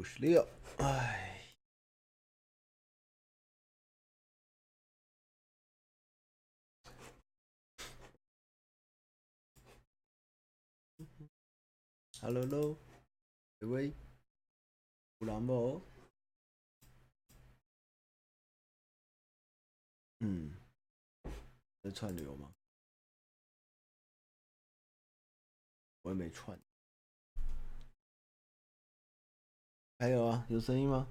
五十六，哎，Hello，喽，喂喂，有人无？嗯，在串流吗？我也没串。还有啊，有声音吗？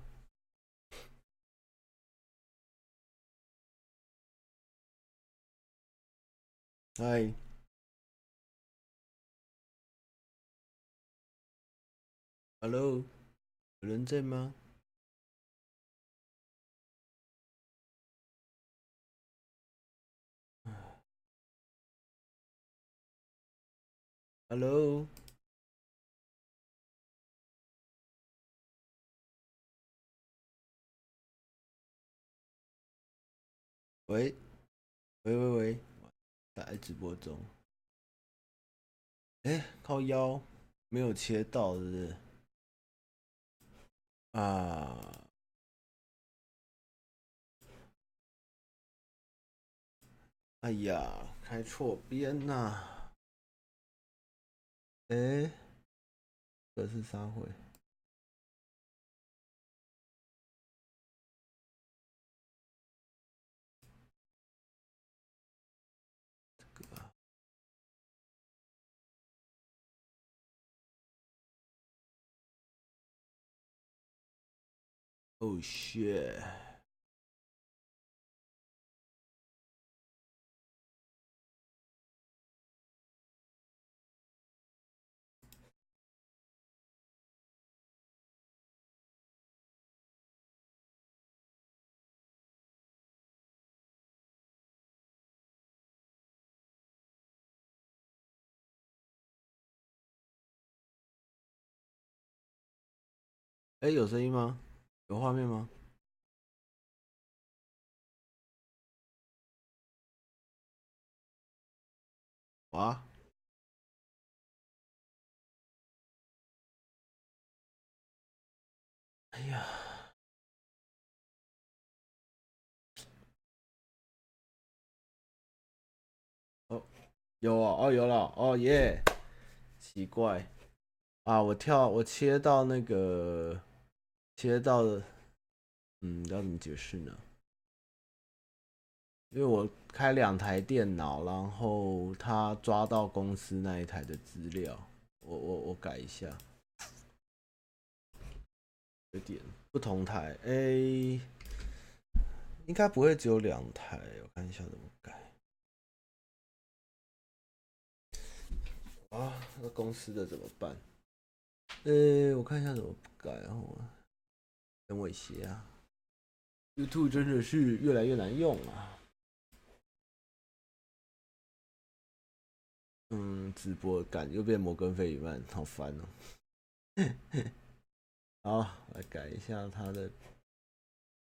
嗨，Hello，有人在吗？Hello。喂，喂喂喂，在直播中。哎，靠腰，没有切到，是不是？啊！哎呀，开错边呐！哎，这是啥会？Oh shit！哎，有声音吗？有画面吗？啊？哎呀！哦，有啊，哦有了，哦耶！奇怪啊，我跳，我切到那个。接到的，嗯，要怎么解释呢？因为我开两台电脑，然后他抓到公司那一台的资料，我我我改一下，有点不同台，哎，应该不会只有两台，我看一下怎么改。啊，那公司的怎么办？哎，我看一下怎么改，然后。等我一些啊！YouTube 真的是越来越难用啊。嗯，直播感又变摩根费里曼，好烦哦。好，来改一下它的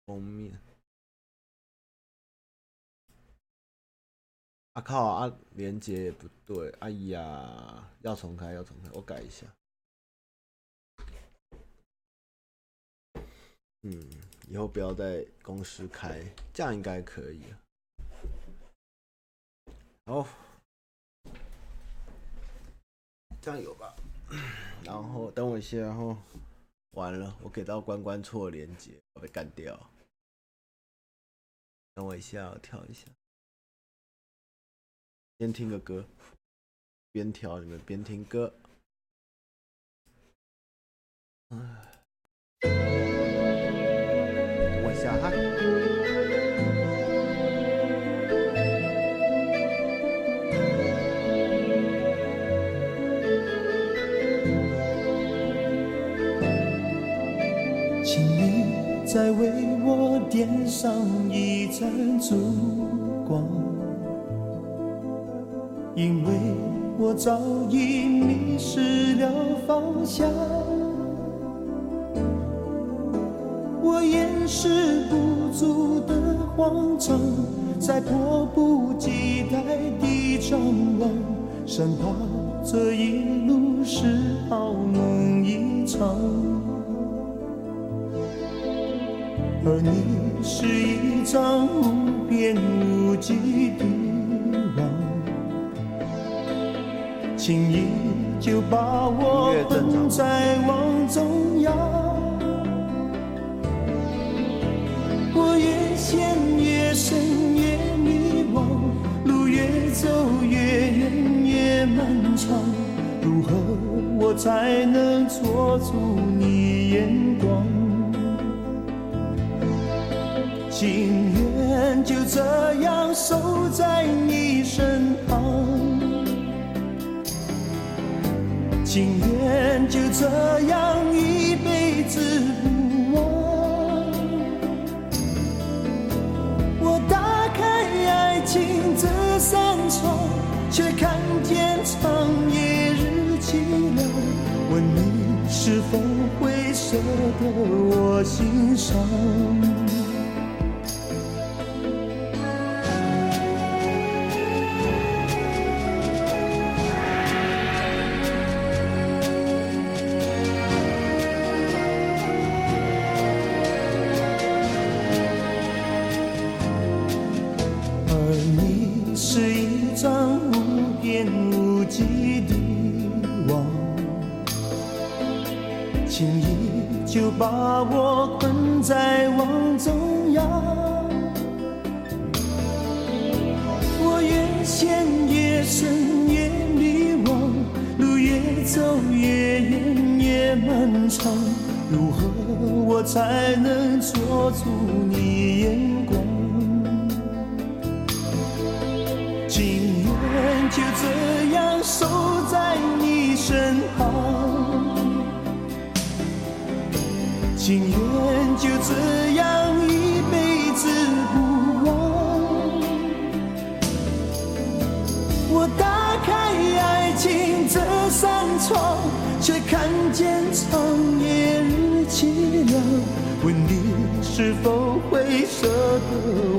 封面。啊靠啊！连接也不对，哎呀，要重开，要重开，我改一下。嗯，以后不要在公司开，这样应该可以。好，这样有吧？然后等我一下，然后完了，我给到关关错连接，我被干掉。等我一下，我跳一下，边听个歌，边跳，你们边听歌。上一盏烛光，因为我早已迷失了方向。我掩饰不住的慌张，在迫不及待地张望，生怕这一路是好梦一场。而你是一张无边无际的网，轻易就把我困在网中央。我越陷越深越迷惘，路越走越远越漫长，如何我才能捉住你这样一辈子不忘。我打开爱情这扇窗，却看见长夜日凄凉。问你是否会舍得我心伤？一张无边无际的网，轻易就把我困在网中央，我越陷越深越迷惘，路越走越远越漫长，如何我才能捉住你眼光？就这样守在你身旁。情愿就这样一辈子不忘。我打开爱情这扇窗，却看见长夜日凄凉。问你是否会舍得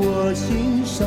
我心伤？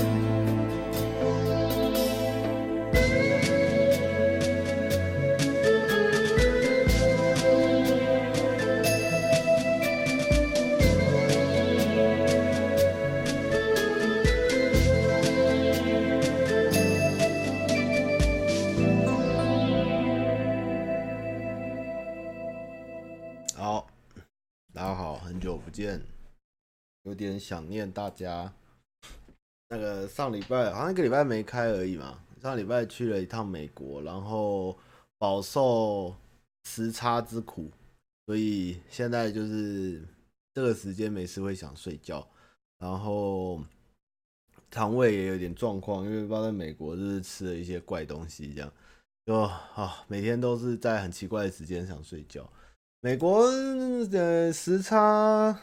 有点想念大家。那个上礼拜好像一个礼拜没开而已嘛。上礼拜去了一趟美国，然后饱受时差之苦，所以现在就是这个时间没事会想睡觉，然后肠胃也有点状况，因为不知道在美国就是吃了一些怪东西，这样就啊每天都是在很奇怪的时间想睡觉。美国的时差。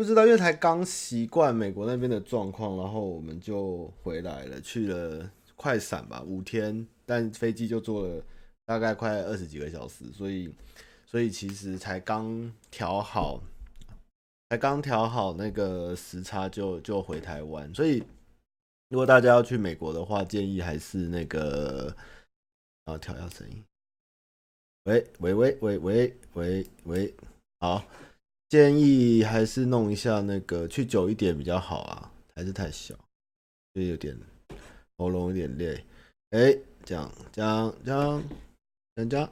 不知道，因为才刚习惯美国那边的状况，然后我们就回来了，去了快闪吧，五天，但飞机就坐了大概快二十几个小时，所以，所以其实才刚调好，才刚调好那个时差就就回台湾，所以如果大家要去美国的话，建议还是那个，啊调一下声音，喂喂喂喂喂喂喂，好。建议还是弄一下那个去久一点比较好啊，还是太小，就有点喉咙有点累。哎，这样这样这样这样这样，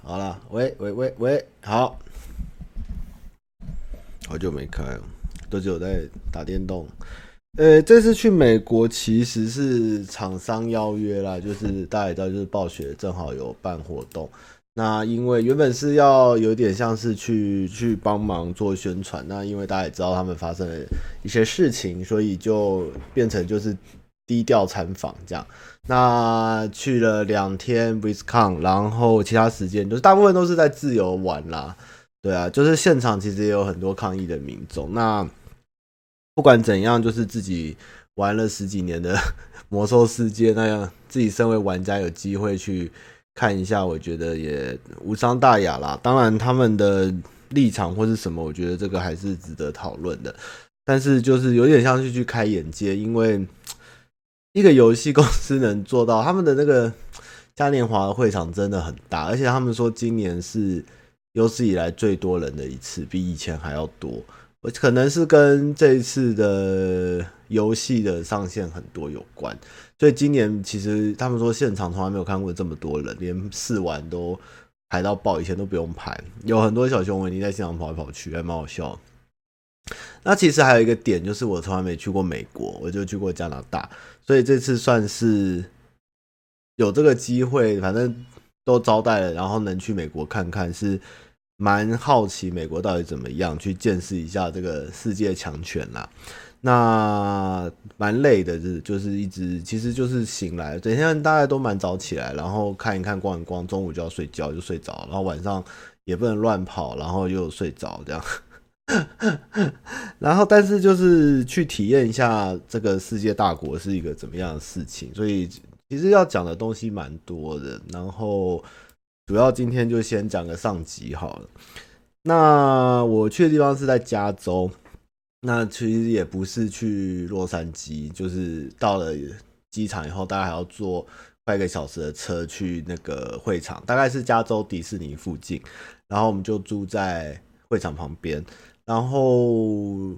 好了，喂喂喂喂，好，好久没开了，都只有在打电动。呃，这次去美国其实是厂商邀约啦，就是大家也知道，就是暴雪正好有办活动。那因为原本是要有点像是去去帮忙做宣传，那因为大家也知道他们发生了一些事情，所以就变成就是低调参访这样。那去了两天 BlizzCon，然后其他时间就是大部分都是在自由玩啦。对啊，就是现场其实也有很多抗议的民众。那不管怎样，就是自己玩了十几年的 魔兽世界那样，自己身为玩家有机会去看一下，我觉得也无伤大雅啦。当然，他们的立场或是什么，我觉得这个还是值得讨论的。但是就是有点像是去开眼界，因为一个游戏公司能做到，他们的那个嘉年华会场真的很大，而且他们说今年是有史以来最多人的一次，比以前还要多。可能是跟这一次的游戏的上线很多有关，所以今年其实他们说现场从来没有看过这么多人，连试玩都排到爆，以前都不用排，有很多小熊维尼在现场跑来跑去，还蛮好笑。那其实还有一个点，就是我从来没去过美国，我就去过加拿大，所以这次算是有这个机会，反正都招待了，然后能去美国看看，是蛮好奇美国到底怎么样，去见识一下这个世界强权啦。那蛮累的，就是就是一直，其实就是醒来，整天大概都蛮早起来，然后看一看逛一逛，中午就要睡觉就睡着，然后晚上也不能乱跑，然后又睡着这样。然后，但是就是去体验一下这个世界大国是一个怎么样的事情，所以其实要讲的东西蛮多的。然后，主要今天就先讲个上集好了。那我去的地方是在加州，那其实也不是去洛杉矶，就是到了机场以后，大概还要坐快一个小时的车去那个会场，大概是加州迪士尼附近。然后我们就住在会场旁边。然后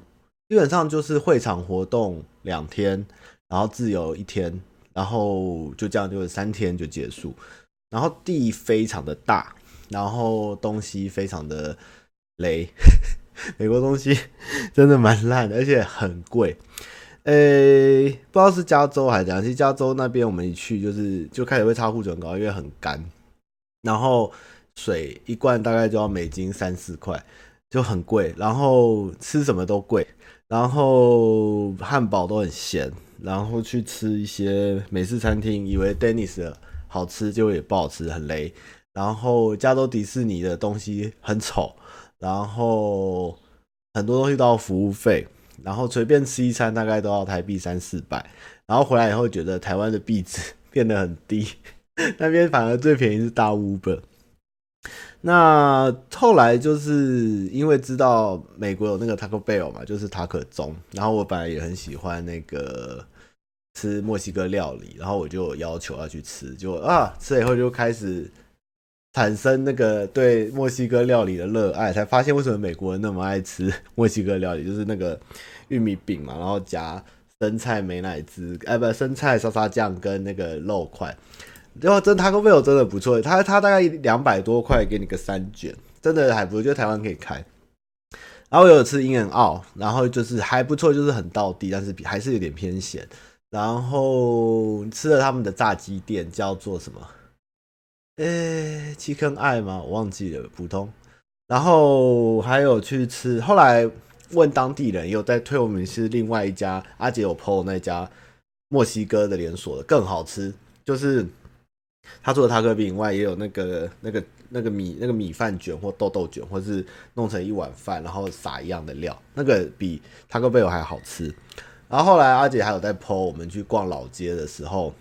基本上就是会场活动两天，然后自由一天，然后就这样就是三天就结束。然后地非常的大，然后东西非常的雷，美国东西 真的蛮烂的，而且很贵。诶，不知道是加州还是怎样，其加州那边我们一去就是就开始会差库存高，因为很干，然后水一罐大概就要美金三四块。就很贵，然后吃什么都贵，然后汉堡都很咸，然后去吃一些美式餐厅，以为 Denny's 好吃，结果也不好吃，很雷。然后加州迪士尼的东西很丑，然后很多东西都要服务费，然后随便吃一餐大概都要台币三四百，然后回来以后觉得台湾的币值 变得很低，那边反而最便宜是大 Uber。那后来就是因为知道美国有那个 Taco Bell 嘛，就是塔可钟，然后我本来也很喜欢那个吃墨西哥料理，然后我就要求要去吃，就啊吃了以后就开始产生那个对墨西哥料理的热爱，才发现为什么美国人那么爱吃 墨西哥料理，就是那个玉米饼嘛，然后夹生菜美乃滋，哎不生菜沙沙酱跟那个肉块。然后真 Taco Bell 真的不错，他他大概两百多块给你个三卷，真的还不错，就台湾可以开。然后我有吃 In-N-Out，然后就是还不错，就是很到地，但是比还是有点偏咸。然后吃了他们的炸鸡店叫做什么？诶七坑爱吗？我忘记了，普通。然后还有去吃，后来问当地人，有在推我们是另外一家阿杰有 PO 那家墨西哥的连锁的更好吃，就是。他做的塔可饼以外，也有那个那个那个米那个米饭卷或豆豆卷，或是弄成一碗饭，然后撒一样的料，那个比塔可贝尔还好吃。然后后来阿姐还有在 po 我们去逛老街的时候，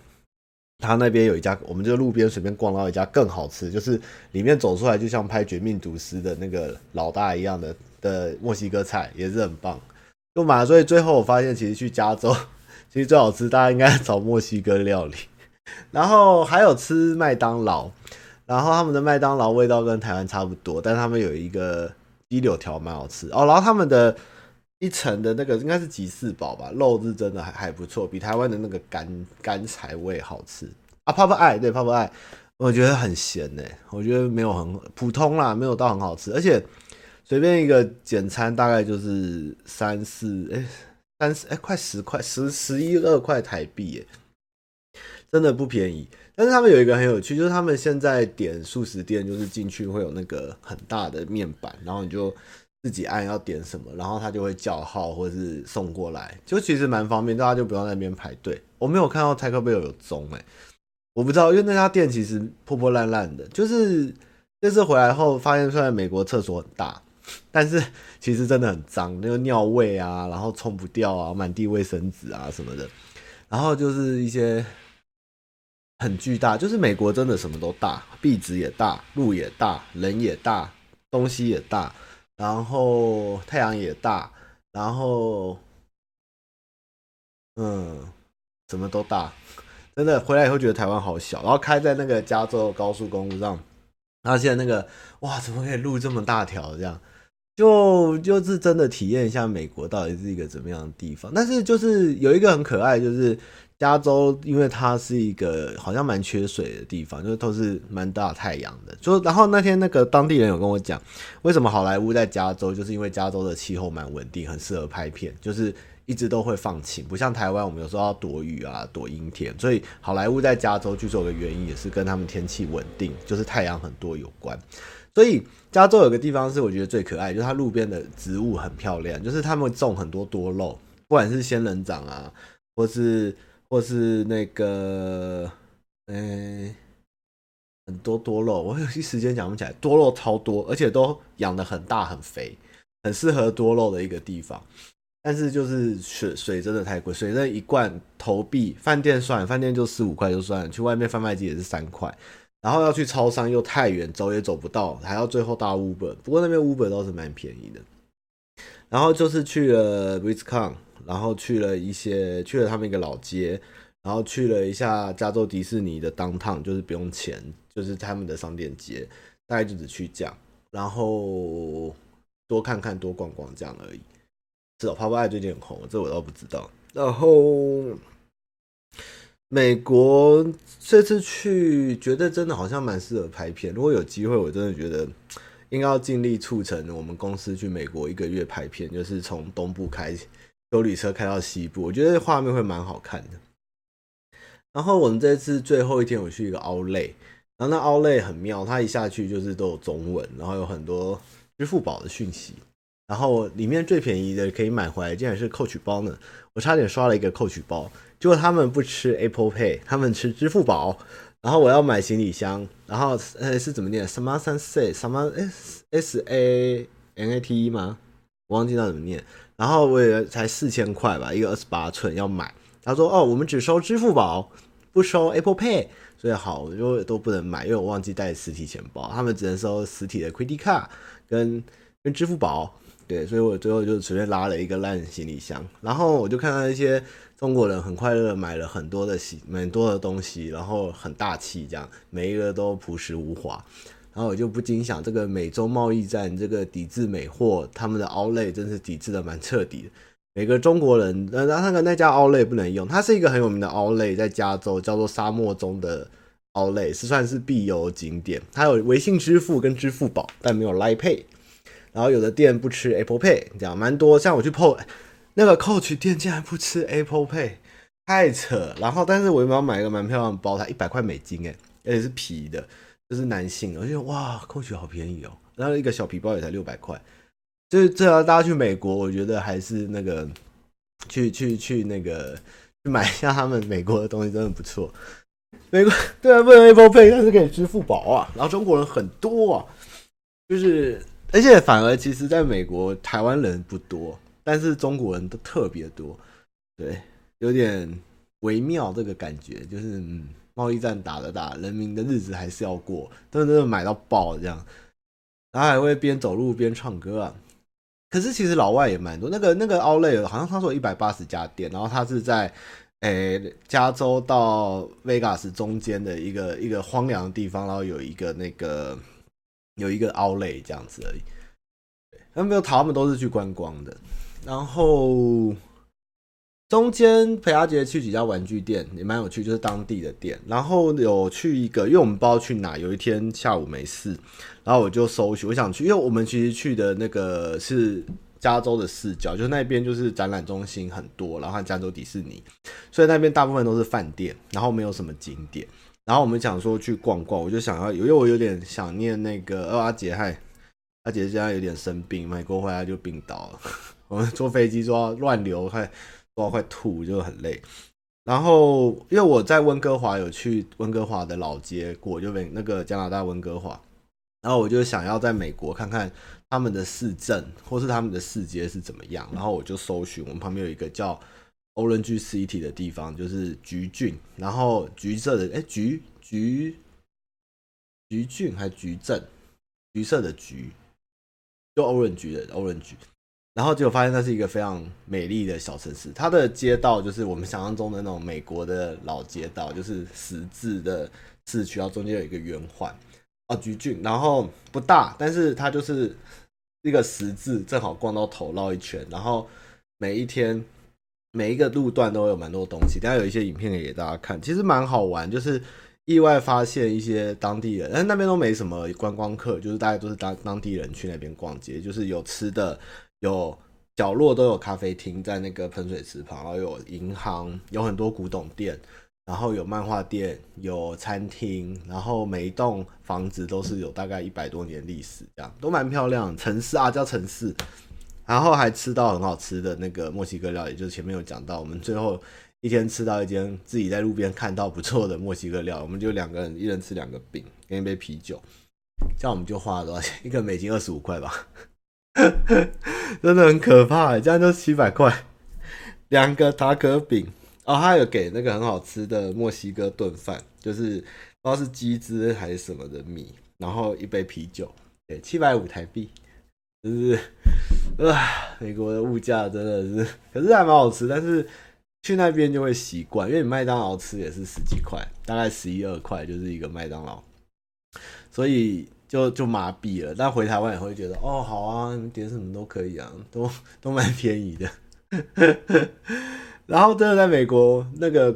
他那边有一家，我们就路边随便逛到一家更好吃，就是里面走出来就像拍《绝命毒师》的那个老大一样的的墨西哥菜，也是很棒。就嘛，所以最后我发现，其实去加州，其实最好吃，大家应该找墨西哥料理。然后还有吃麦当劳，然后他们的麦当劳味道跟台湾差不多，但他们有一个鸡柳条蛮好吃哦。然后他们的一层的那个应该是吉士堡吧，肉是真的还还不错，比台湾的那个干干柴味好吃啊。泡泡爱对泡泡爱，我觉得很咸诶，我觉得没有很普通啦，没有到很好吃，而且随便一个简餐大概就是三四哎三四哎快十块十十一二块台币诶。真的不便宜，但是他们有一个很有趣，就是他们现在点素食店，就是进去会有那个很大的面板，然后你就自己按要点什么，然后他就会叫号或是送过来，就其实蛮方便，大家就不用在那边排队。我没有看到 Taco Bell 有钟哎，我不知道，因为那家店其实破破烂烂的，就是这次回来后发现，虽然美国厕所很大，但是 其实真的很脏，那个尿味啊，然后冲不掉啊，满地卫生纸啊什么的，然后就是一些很巨大，就是美国真的什么都大，壁纸也大，路也大，人也大，东西也大，然后太阳也大，然后嗯，什么都大。真的回来以后觉得台湾好小，然后开在那个加州高速公路上，然后现在那个哇，怎么可以路这么大条？这样就就是真的体验一下美国到底是一个怎么样的地方。但是就是有一个很可爱，就是加州，因为它是一个好像蛮缺水的地方，就是都是蛮大太阳的。就然后那天那个当地人有跟我讲，为什么好莱坞在加州，就是因为加州的气候蛮稳定，很适合拍片，就是。一直都会放晴，不像台湾，我们有时候要躲雨啊，躲阴天。所以好莱坞在加州，据说有个原因也是跟他们天气稳定，就是太阳很多有关。所以加州有个地方是我觉得最可爱，就是它路边的植物很漂亮，就是他们种很多多肉，不管是仙人掌啊，或是或是那个，诶、欸，很多多肉，我有一时间讲不起来，多肉超多，而且都养得很大很肥，很适合多肉的一个地方。但是就是水水真的太贵，水那一罐投币饭店算，饭店就四五块就算，去外面贩卖机也是三块，然后要去超商又太远，走也走不到，还要最后搭 Uber，不过那边 Uber 倒是蛮便宜的。然后就是去了 BlizzCon，然后去了一些去了他们一个老街，然后去了一下加州迪士尼的 Downtown，就是不用钱，就是他们的商店街，大概就只去这样，然后多看看多逛逛这样而已。是哦泡泡爱最近很红，这我倒不知道。然后美国这次去，觉得真的好像蛮适合拍片。如果有机会，我真的觉得应该要尽力促成我们公司去美国一个月拍片，就是从东部开休旅车开到西部，我觉得画面会蛮好看的。然后我们这次最后一天，我去一个 Outlet，然后那 Outlet 很妙，它一下去就是都有中文，然后有很多支付宝的讯息。然后里面最便宜的可以买回来，竟然是 Coach 包呢！我差点刷了一个 Coach 包，结果他们不吃 Apple Pay，他们吃支付宝。然后我要买行李箱，然后呃是怎么念？什么三 C 什么 S S A N A T E 吗？我忘记那怎么念。然后我也才四千块吧，一个二十八寸要买。他说哦，我们只收支付宝，不收 Apple Pay，所以好我就都不能买，因为我忘记带实体钱包，他们只能收实体的 Credit Card 跟跟支付宝。对，所以我最后就随便拉了一个烂行李箱，然后我就看到一些中国人很快乐买了很多的西，蛮多的东西，然后很大气，这样每一个都朴实无华，然后我就不禁想，这个美洲贸易战，这个抵制美货，他们的 Outlet 真是抵制的蛮彻底的。每个中国人，呃，那个那家 Outlet 不能用，它是一个很有名的 Outlet，在加州叫做沙漠中的 Outlet，是算是必游景点，它有微信支付跟支付宝，但没有 Line Pay。然后有的店不吃 Apple Pay，这样蛮多。像我去 PO 那个 Coach 店，竟然不吃 Apple Pay，太扯。然后，但是我有没有买一个蛮漂亮的包，它一百块美金，诶，而且是皮的，就是男性。我觉得哇空气好便宜哦。然后一个小皮包也才六百块。就是这要大家去美国，我觉得还是那个去去去那个去买一下他们美国的东西，真的不错。美国对啊，不能 Apple Pay，但是可以支付宝啊。然后中国人很多啊，就是。而且反而其实，在美国，台湾人不多，但是中国人都特别多，对，有点微妙这个感觉，就是嗯，贸易战打的打，人民的日子还是要过，真的买到爆这样，然后还会边走路边唱歌啊。可是其实老外也蛮多，那个那个 o u l e 好像他说一百八十家店，然后他是在诶、加州到 Vegas 中间的一个一个荒凉的地方，然后有一个那个。有一个 o u l e 这样子而已，他们没有逃，他们都是去观光的。然后中间陪阿杰去几家玩具店也蛮有趣，就是当地的店。然后有去一个，因为我们不知道去哪，有一天下午没事，然后我就搜寻，我想去，因为我们其实去的那个是加州的视角，就是那边就是展览中心很多，然后加州迪士尼，所以那边大部分都是饭店，然后没有什么景点。然后我们想说去逛逛，我就想要，因为我有点想念那个二阿杰，嗨，阿杰现在有点生病，美国回来就病倒了。我们坐飞机说乱流，快说快吐，就很累。然后因为我在温哥华有去温哥华的老街过，就那个加拿大温哥华，然后我就想要在美国看看他们的市政或是他们的市街是怎么样，然后我就搜寻我们旁边有一个叫 Orange City 的地方，就是橘郡，然后橘色的哎橘橘橘郡还是橘镇，橘色的橘，就 Orange 的 Orange。然后结果发现那是一个非常美丽的小城市，它的街道就是我们想象中的那种美国的老街道，就是十字的市区，然后中间有一个圆环，哦，橘郡，然后不大，但是它就是一个十字，正好逛到头绕一圈，然后每一天每一个路段都有蛮多东西，等下有一些影片给大家看，其实蛮好玩，就是意外发现一些当地人，但那边都没什么观光客，就是大家都是当当地人去那边逛街，就是有吃的。有角落都有咖啡厅，在那个喷水池旁，然后有银行，有很多古董店，然后有漫画店，有餐厅，然后每一栋房子都是有大概一百多年历史，这样都蛮漂亮。城市啊，叫城市，然后还吃到很好吃的那个墨西哥料理，就是前面有讲到，我们最后一天吃到一间自己在路边看到不错的墨西哥料，我们就两个人一人吃两个饼跟一杯啤酒，这样我们就花了多少钱？一个美金二十五块吧。真的很可怕，这样就七百块，两个塔可饼。哦，他有给那个很好吃的墨西哥炖饭，就是不知道是鸡汁还是什么的米，然后一杯啤酒，对，七百五台币，就是啊，美国的物价真的是，可是还蛮好吃，但是去那边就会习惯，因为你麦当劳吃也是十几块，大概十一二块就是一个麦当劳，所以。就就麻痹了，但回台湾也会觉得哦，好啊，点什么都可以啊，都都蛮便宜的。然后真的在美国，那个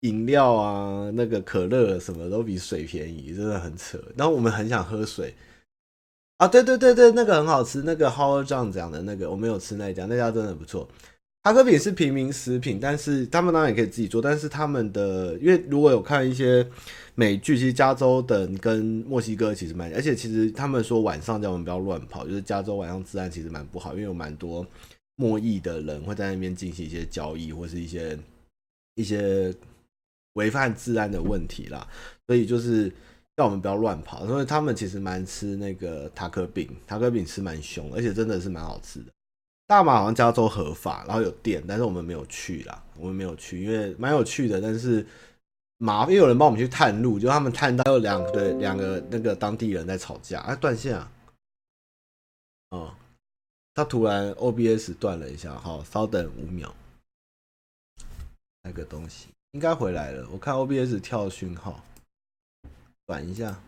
饮料啊，那个可乐什么都比水便宜，真的很扯。然后我们很想喝水啊，对对对对，那个很好吃，那个 Howard John 讲的那个，我没有吃那家，那家真的不错。塔可饼是平民食品，但是他们当然也可以自己做，但是他们的，因为如果有看一些。美剧其实加州的跟墨西哥其实蛮，而且其实他们说晚上叫我们不要乱跑，就是加州晚上治安其实蛮不好，因为有蛮多墨裔的人会在那边进行一些交易或是一些一些违反治安的问题啦，所以就是叫我们不要乱跑。所以他们其实蛮吃那个塔可饼，塔可饼吃蛮凶，而且真的是蛮好吃的。大马好像加州合法，然后有店，但是我们没有去啦，我们没有去，因为蛮有趣的，但是。麻烦，有人帮我们去探路，就他们探到有两个两个那个当地人在吵架，哎，断线啊！哦，他突然 OBS 断了一下，好，稍等五秒，那个东西应该回来了，我看 OBS 跳讯号，转一下，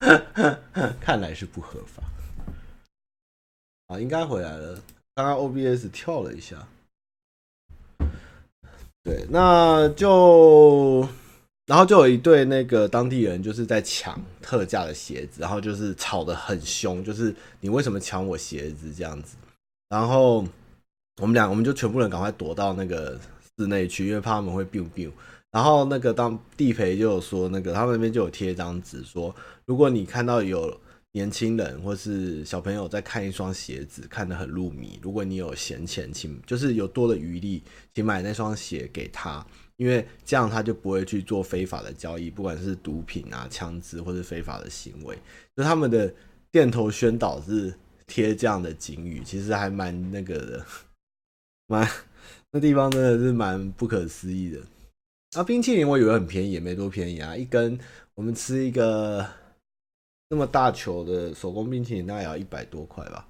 看来是不合法，啊，应该回来了，刚刚 OBS 跳了一下。对，那就，然后就有一对那个当地人就是在抢特价的鞋子，然后就是吵得很凶，就是你为什么抢我鞋子这样子？然后我们俩我们就全部人赶快躲到那个室内去，因为怕他们会 biu biu。然后那个当地陪就有说，那个他们那边就有贴一张纸说，如果你看到有。年轻人或是小朋友在看一双鞋子，看得很入迷。如果你有闲钱，请就是有多的余力，请买那双鞋给他，因为这样他就不会去做非法的交易，不管是毒品啊、枪支或是非法的行为。就他们的店头宣导是贴这样的警语，其实还蛮那个的，蛮那地方真的是蛮不可思议的。啊，冰淇淋我以为很便宜，也没多便宜啊，一根我们吃一个。那么大球的手工冰淇淋，大概也要一百多块吧，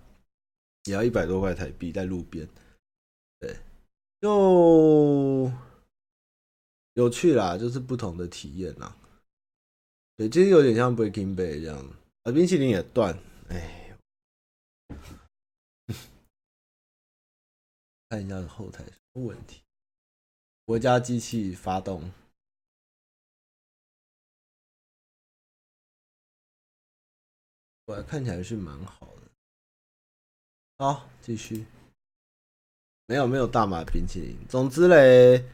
也要一百多块台币，在路边，对，就有趣啦，就是不同的体验啦。对，其实有点像 Breaking Bad 这样，啊，冰淇淋也断，哎，看一下后台什么问题，国家机器发动。我看起来是蛮好的。好，继续。没有没有大马冰淇淋。总之嘞，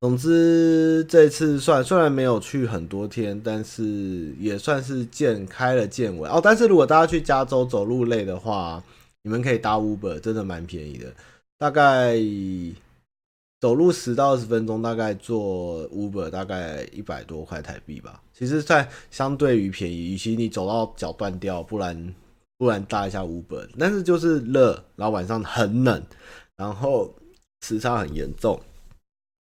总之这次算虽然没有去很多天，但是也算是见开了见闻哦。但是如果大家去加州走路累的话，你们可以搭 Uber，真的蛮便宜的，大概走路十到二十分钟，大概坐 Uber 大概一百多块台币吧。其实，算相对于便宜，与其你走到脚断掉，不然不然搭一下 Uber。但是就是热，然后晚上很冷，然后时差很严重，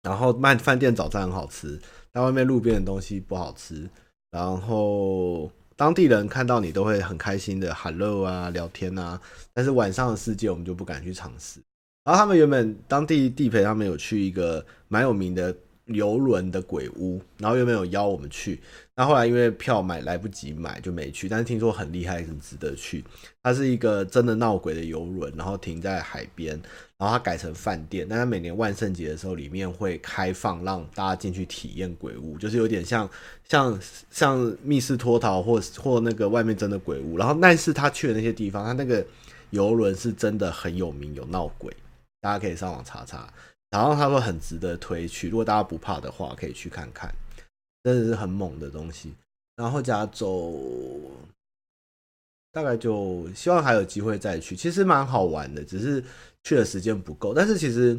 然后卖饭店早餐很好吃，但外面路边的东西不好吃。然后当地人看到你都会很开心的 Hello 啊，聊天啊。但是晚上的世界我们就不敢去尝试。然后他们原本当地地陪他们有去一个蛮有名的游轮的鬼屋，然后原本有邀我们去，那后来因为票买来不及买就没去，但是听说很厉害，很值得去。它是一个真的闹鬼的游轮，然后停在海边，然后它改成饭店，但它每年万圣节的时候里面会开放让大家进去体验鬼屋，就是有点像像像密室脱逃或或那个外面真的鬼屋。然后但是他去的那些地方，他那个游轮是真的很有名，有闹鬼。大家可以上网查查，然后他说很值得推去，如果大家不怕的话，可以去看看，真的是很猛的东西。然后加州大概就希望还有机会再去，其实蛮好玩的，只是去的时间不够。但是其实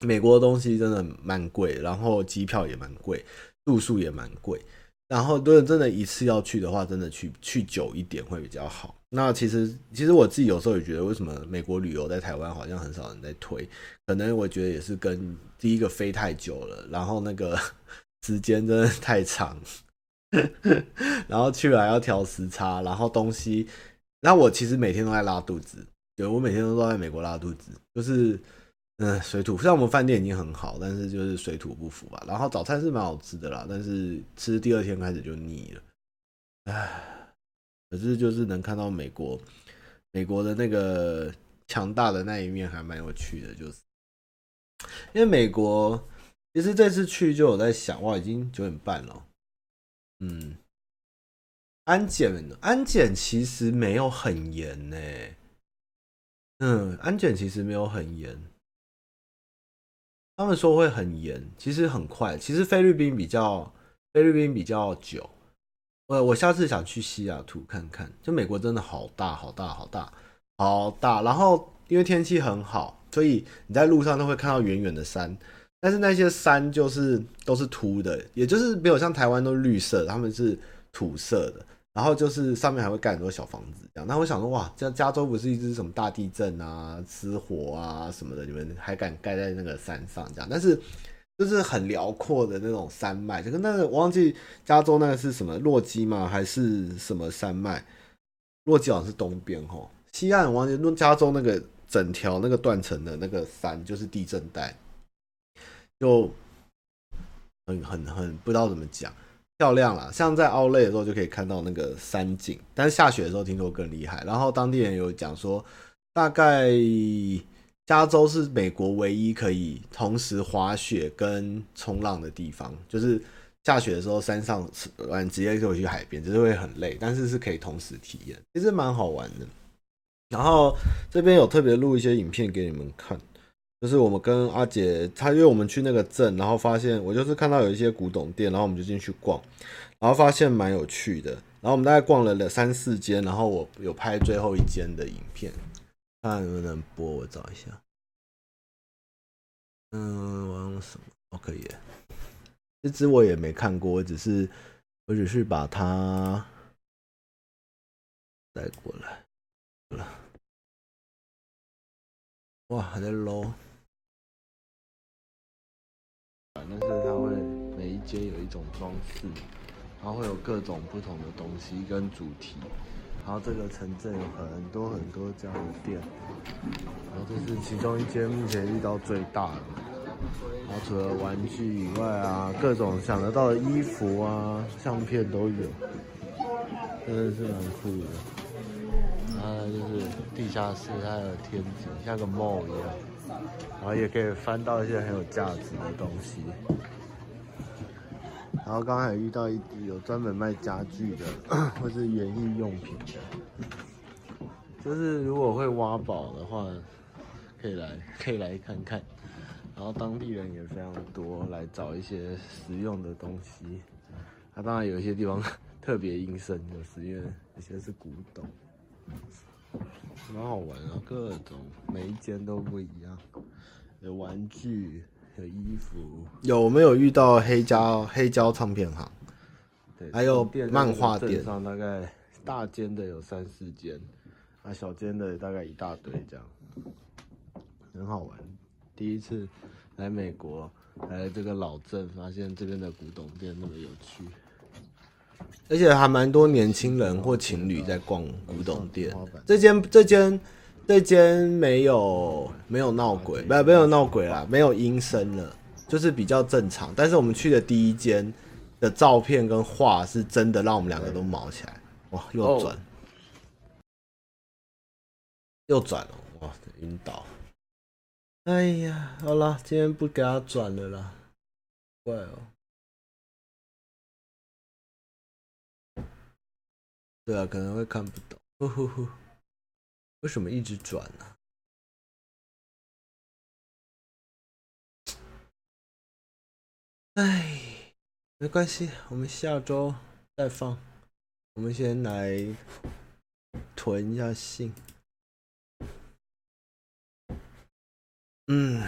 美国的东西真的蛮贵，然后机票也蛮贵，住宿也蛮贵。然后，如果真的一次要去的话，真的去去久一点会比较好。那其实，其实我自己有时候也觉得，为什么美国旅游在台湾好像很少人在推？可能我觉得也是跟第一个飞太久了，然后那个 时间真的太长，然后去了要调时差，然后东西，那我其实每天都在拉肚子，对，我每天都都在美国拉肚子，就是。嗯，水土虽然我们饭店已经很好，但是就是水土不服吧。然后早餐是蛮好吃的啦，但是吃第二天开始就腻了。唉，可是就是能看到美国，美国的那个强大的那一面还蛮有趣的，就是因为美国其实这次去就有在想，哇，已经九点半了。嗯，安检安检其实没有很严呢。嗯，安检其实没有很严。他们说会很严，其实很快。其实菲律宾比较，菲律宾比较久。我我下次想去西雅图看看。就美国真的好大好大好大好大。然后因为天气很好，所以你在路上都会看到远远的山，但是那些山就是都是秃的，也就是没有像台湾都绿色，他们是土色的。然后就是上面还会盖很多小房子，这样。那我想说，哇，这加州不是一直什么大地震啊、失火啊什么的，你们还敢盖在那个山上这样？但是就是很辽阔的那种山脉，就跟那个我忘记加州那个是什么洛基吗？还是什么山脉？洛基好像是东边吼，西岸我忘记。那加州那个整条那个断层的那个山就是地震带，就很很很不知道怎么讲。漂亮啦，像在奥莱的时候就可以看到那个山景，但是下雪的时候听说更厉害。然后当地人有讲说，大概加州是美国唯一可以同时滑雪跟冲浪的地方，就是下雪的时候山上玩直接就去海边，只是会很累，但是是可以同时体验，其实蛮好玩的。然后这边有特别录一些影片给你们看。就是我们跟阿杰，他约我们去那个镇，然后发现我就是看到有一些古董店，然后我们就进去逛，然后发现蛮有趣的。然后我们大概逛了两三四间，然后我有拍最后一间的影片，看能不能播，我找一下。嗯，我用什么？哦，可以。这只我也没看过，我只是我只是把它带过来，哇，还在捞。但是它会每一间有一种装饰，然后会有各种不同的东西跟主题，然后这个城镇有很多很多这样的店，然后这是其中一间目前遇到最大的，然后除了玩具以外啊，各种想得到的衣服啊、相片都有，真的是蛮酷的。然后就是地下室，它有天井像个 mall 一样。然后也可以翻到一些很有价值的东西。然后刚才遇到一有专门卖家具的，或是园艺用品的。就是如果会挖宝的话，可以来可以来看看。然后当地人也非常多，来找一些实用的东西。它当然有一些地方特别阴森，就是因为有些是古董。蛮好玩啊，各种每一间都不一样，有玩具、有衣服，有我们有遇到黑胶黑胶唱片行，对，还有漫画店，上大概大间的有三四间，啊，小间的大概一大堆这样，很好玩。第一次来美国，来这个老镇，发现这边的古董店那么有趣，而且还蛮多年轻人或情侣在逛古董店。这间这间。这间没有没有闹鬼，不没有闹鬼啦，没有阴森了，就是比较正常。但是我们去的第一间的照片跟画是真的，让我们两个都毛起来。哇，又转，哦、又转了，哇，晕倒。哎呀，好了，今天不给他转了啦，怪哦。对啊，可能会看不懂。呼呼呼。为什么一直转呢？哎，没关系，我们下周再放。我们先来囤一下信。嗯，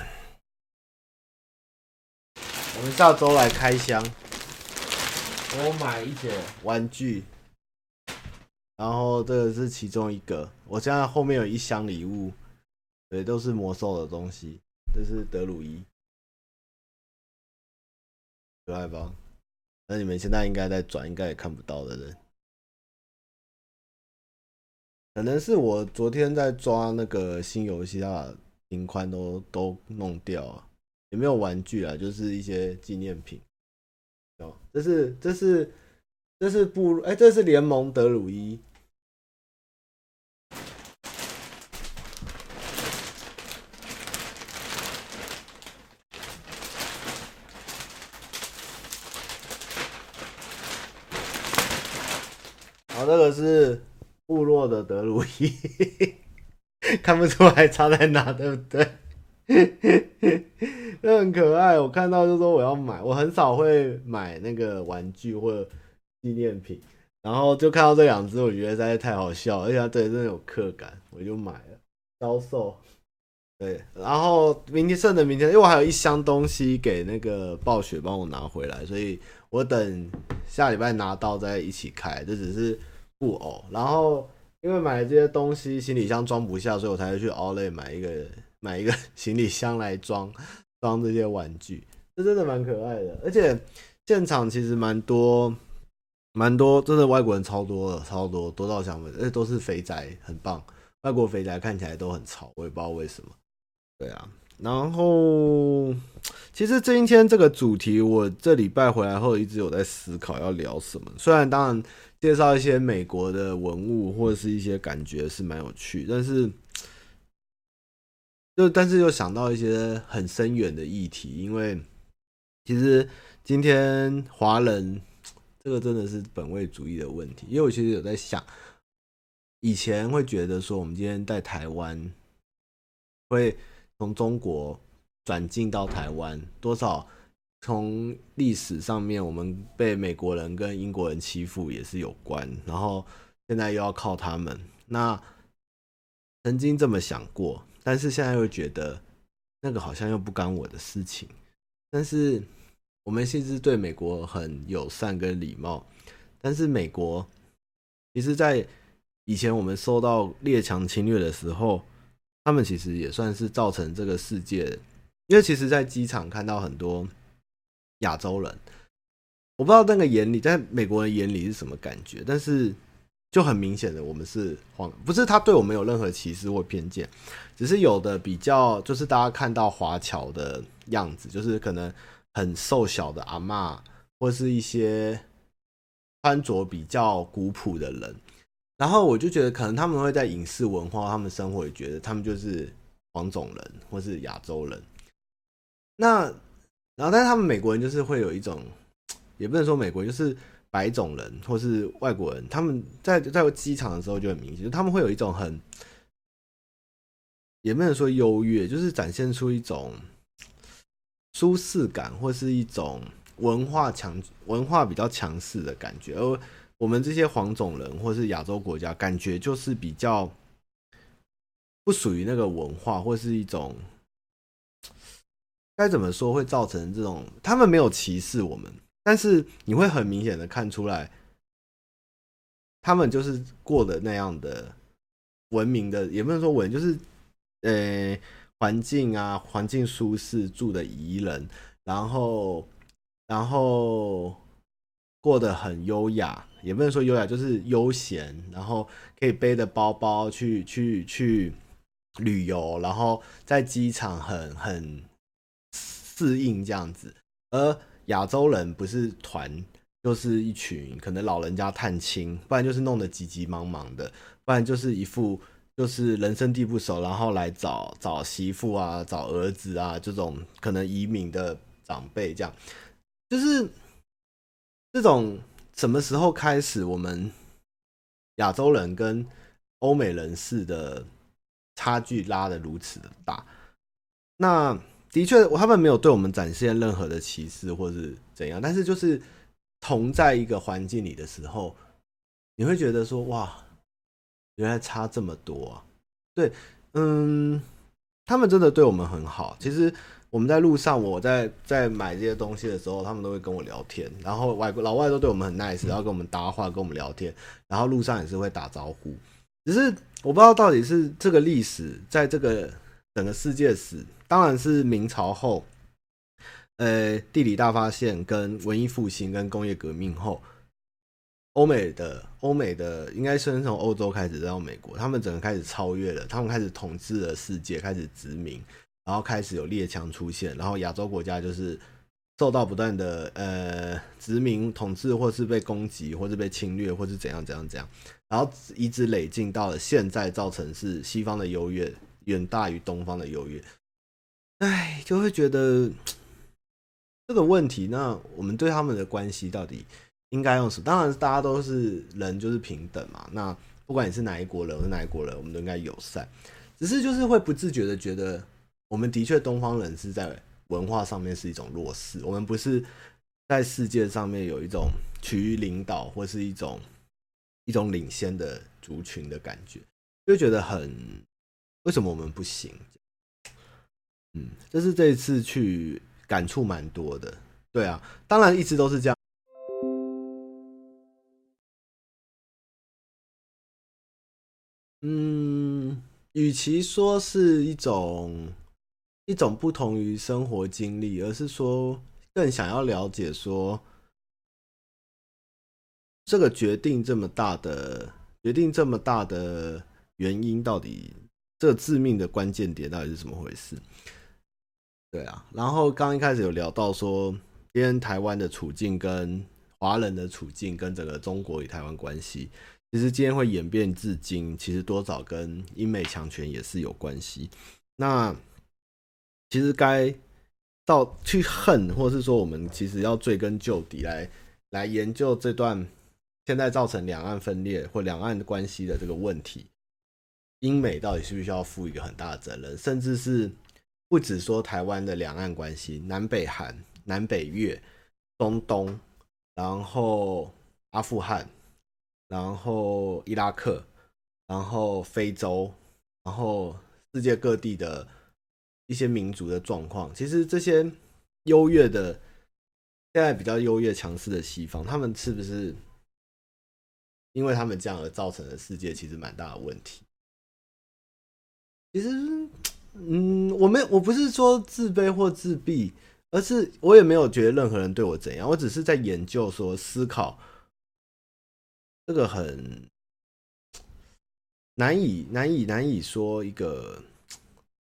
我们下周来开箱。我买一些玩具。然后这个是其中一个，我现在后面有一箱礼物，对，都是魔兽的东西。这是德鲁伊，可爱吧？那你们现在应该在转，应该也看不到的人，可能是我昨天在抓那个新游戏，它把频宽都都弄掉了，也没有玩具啊，就是一些纪念品。哦，这是这是这是部哎，这是联盟德鲁伊。这个是部落的德鲁伊，看不出来差在哪，对不对？那很可爱，我看到就说我要买。我很少会买那个玩具或者纪念品，然后就看到这两只，我觉得实在太好笑，而且它对真的有刻感，我就买了。销售，对，然后明天剩的明天，因为我还有一箱东西给那个暴雪帮我拿回来，所以我等下礼拜拿到再一起开。这只是。布偶，然后因为买了这些东西，行李箱装不下，所以我才会去 Outlet 买一个买一个行李箱来装装这些玩具。这真的蛮可爱的，而且现场其实蛮多蛮多，真的外国人超多的，超多多到想，而且都是肥宅，很棒。外国肥宅看起来都很潮，我也不知道为什么。对啊，然后其实今天这个主题，我这礼拜回来后一直有在思考要聊什么，虽然当然。介绍一些美国的文物或者是一些感觉是蛮有趣，但是就但是又想到一些很深远的议题，因为其实今天华人这个真的是本位主义的问题，因为我其实有在想，以前会觉得说我们今天在台湾会从中国转进到台湾多少。从历史上面，我们被美国人跟英国人欺负也是有关，然后现在又要靠他们。那曾经这么想过，但是现在又觉得那个好像又不干我的事情。但是我们其实对美国很友善跟礼貌，但是美国其实，在以前我们受到列强侵略的时候，他们其实也算是造成这个世界，因为其实，在机场看到很多。亚洲人，我不知道那个眼里，在美国人眼里是什么感觉，但是就很明显的，我们是黄，不是他对我们有任何歧视或偏见，只是有的比较，就是大家看到华侨的样子，就是可能很瘦小的阿嬷，或是一些穿着比较古朴的人，然后我就觉得，可能他们会在影视文化，他们生活也觉得他们就是黄种人或是亚洲人，那。然后，但是他们美国人就是会有一种，也不能说美国人，就是白种人或是外国人，他们在在机场的时候就很明显，他们会有一种很，也不能说优越，就是展现出一种舒适感，或是一种文化强、文化比较强势的感觉。而我们这些黄种人或是亚洲国家，感觉就是比较不属于那个文化，或是一种。该怎么说会造成这种？他们没有歧视我们，但是你会很明显的看出来，他们就是过的那样的文明的，也不能说文，就是呃环境啊，环境舒适，住的宜人，然后然后过得很优雅，也不能说优雅，就是悠闲，然后可以背着包包去去去旅游，然后在机场很很。适应这样子，而亚洲人不是团，就是一群可能老人家探亲，不然就是弄得急急忙忙的，不然就是一副就是人生地不熟，然后来找找媳妇啊，找儿子啊，这种可能移民的长辈，这样就是这种什么时候开始，我们亚洲人跟欧美人士的差距拉得如此的大？那。的确，他们没有对我们展现任何的歧视或是怎样，但是就是同在一个环境里的时候，你会觉得说哇，原来差这么多啊！对，嗯，他们真的对我们很好。其实我们在路上，我在在买这些东西的时候，他们都会跟我聊天，然后外国老外都对我们很 nice，然后跟我们搭话，跟我们聊天，然后路上也是会打招呼。只是我不知道到底是这个历史在这个整个世界史。当然是明朝后，呃，地理大发现跟文艺复兴跟工业革命后，欧美的欧美的应该是从欧洲开始再到美国，他们整个开始超越了，他们开始统治了世界，开始殖民，然后开始有列强出现，然后亚洲国家就是受到不断的呃殖民统治，或是被攻击，或是被侵略，或是怎样怎样怎样，然后一直累进到了现在，造成是西方的优越远大于东方的优越。哎，就会觉得这个问题。那我们对他们的关系到底应该用什么？当然，大家都是人，就是平等嘛。那不管你是哪一国人，或是哪一国人，我们都应该友善。只是就是会不自觉的觉得，我们的确东方人是在文化上面是一种弱势。我们不是在世界上面有一种趋于领导，或是一种一种领先的族群的感觉，就觉得很为什么我们不行？嗯，这是这一次去感触蛮多的，对啊，当然一直都是这样。嗯，与其说是一种一种不同于生活经历，而是说更想要了解说这个决定这么大的决定这么大的原因到底，这致命的关键点到底是怎么回事？对啊，然后刚一开始有聊到说，今天台湾的处境跟华人的处境跟整个中国与台湾关系，其实今天会演变至今，其实多少跟英美强权也是有关系。那其实该到去恨，或是说我们其实要追根究底来来研究这段现在造成两岸分裂或两岸关系的这个问题，英美到底需不需要负一个很大的责任，甚至是。不止说台湾的两岸关系，南北韩、南北越、中东，然后阿富汗，然后伊拉克，然后非洲，然后世界各地的一些民族的状况，其实这些优越的，现在比较优越强势的西方，他们是不是因为他们这样而造成的世界其实蛮大的问题？其实。嗯，我没，我不是说自卑或自闭，而是我也没有觉得任何人对我怎样，我只是在研究说思考，这个很难以难以难以说一个，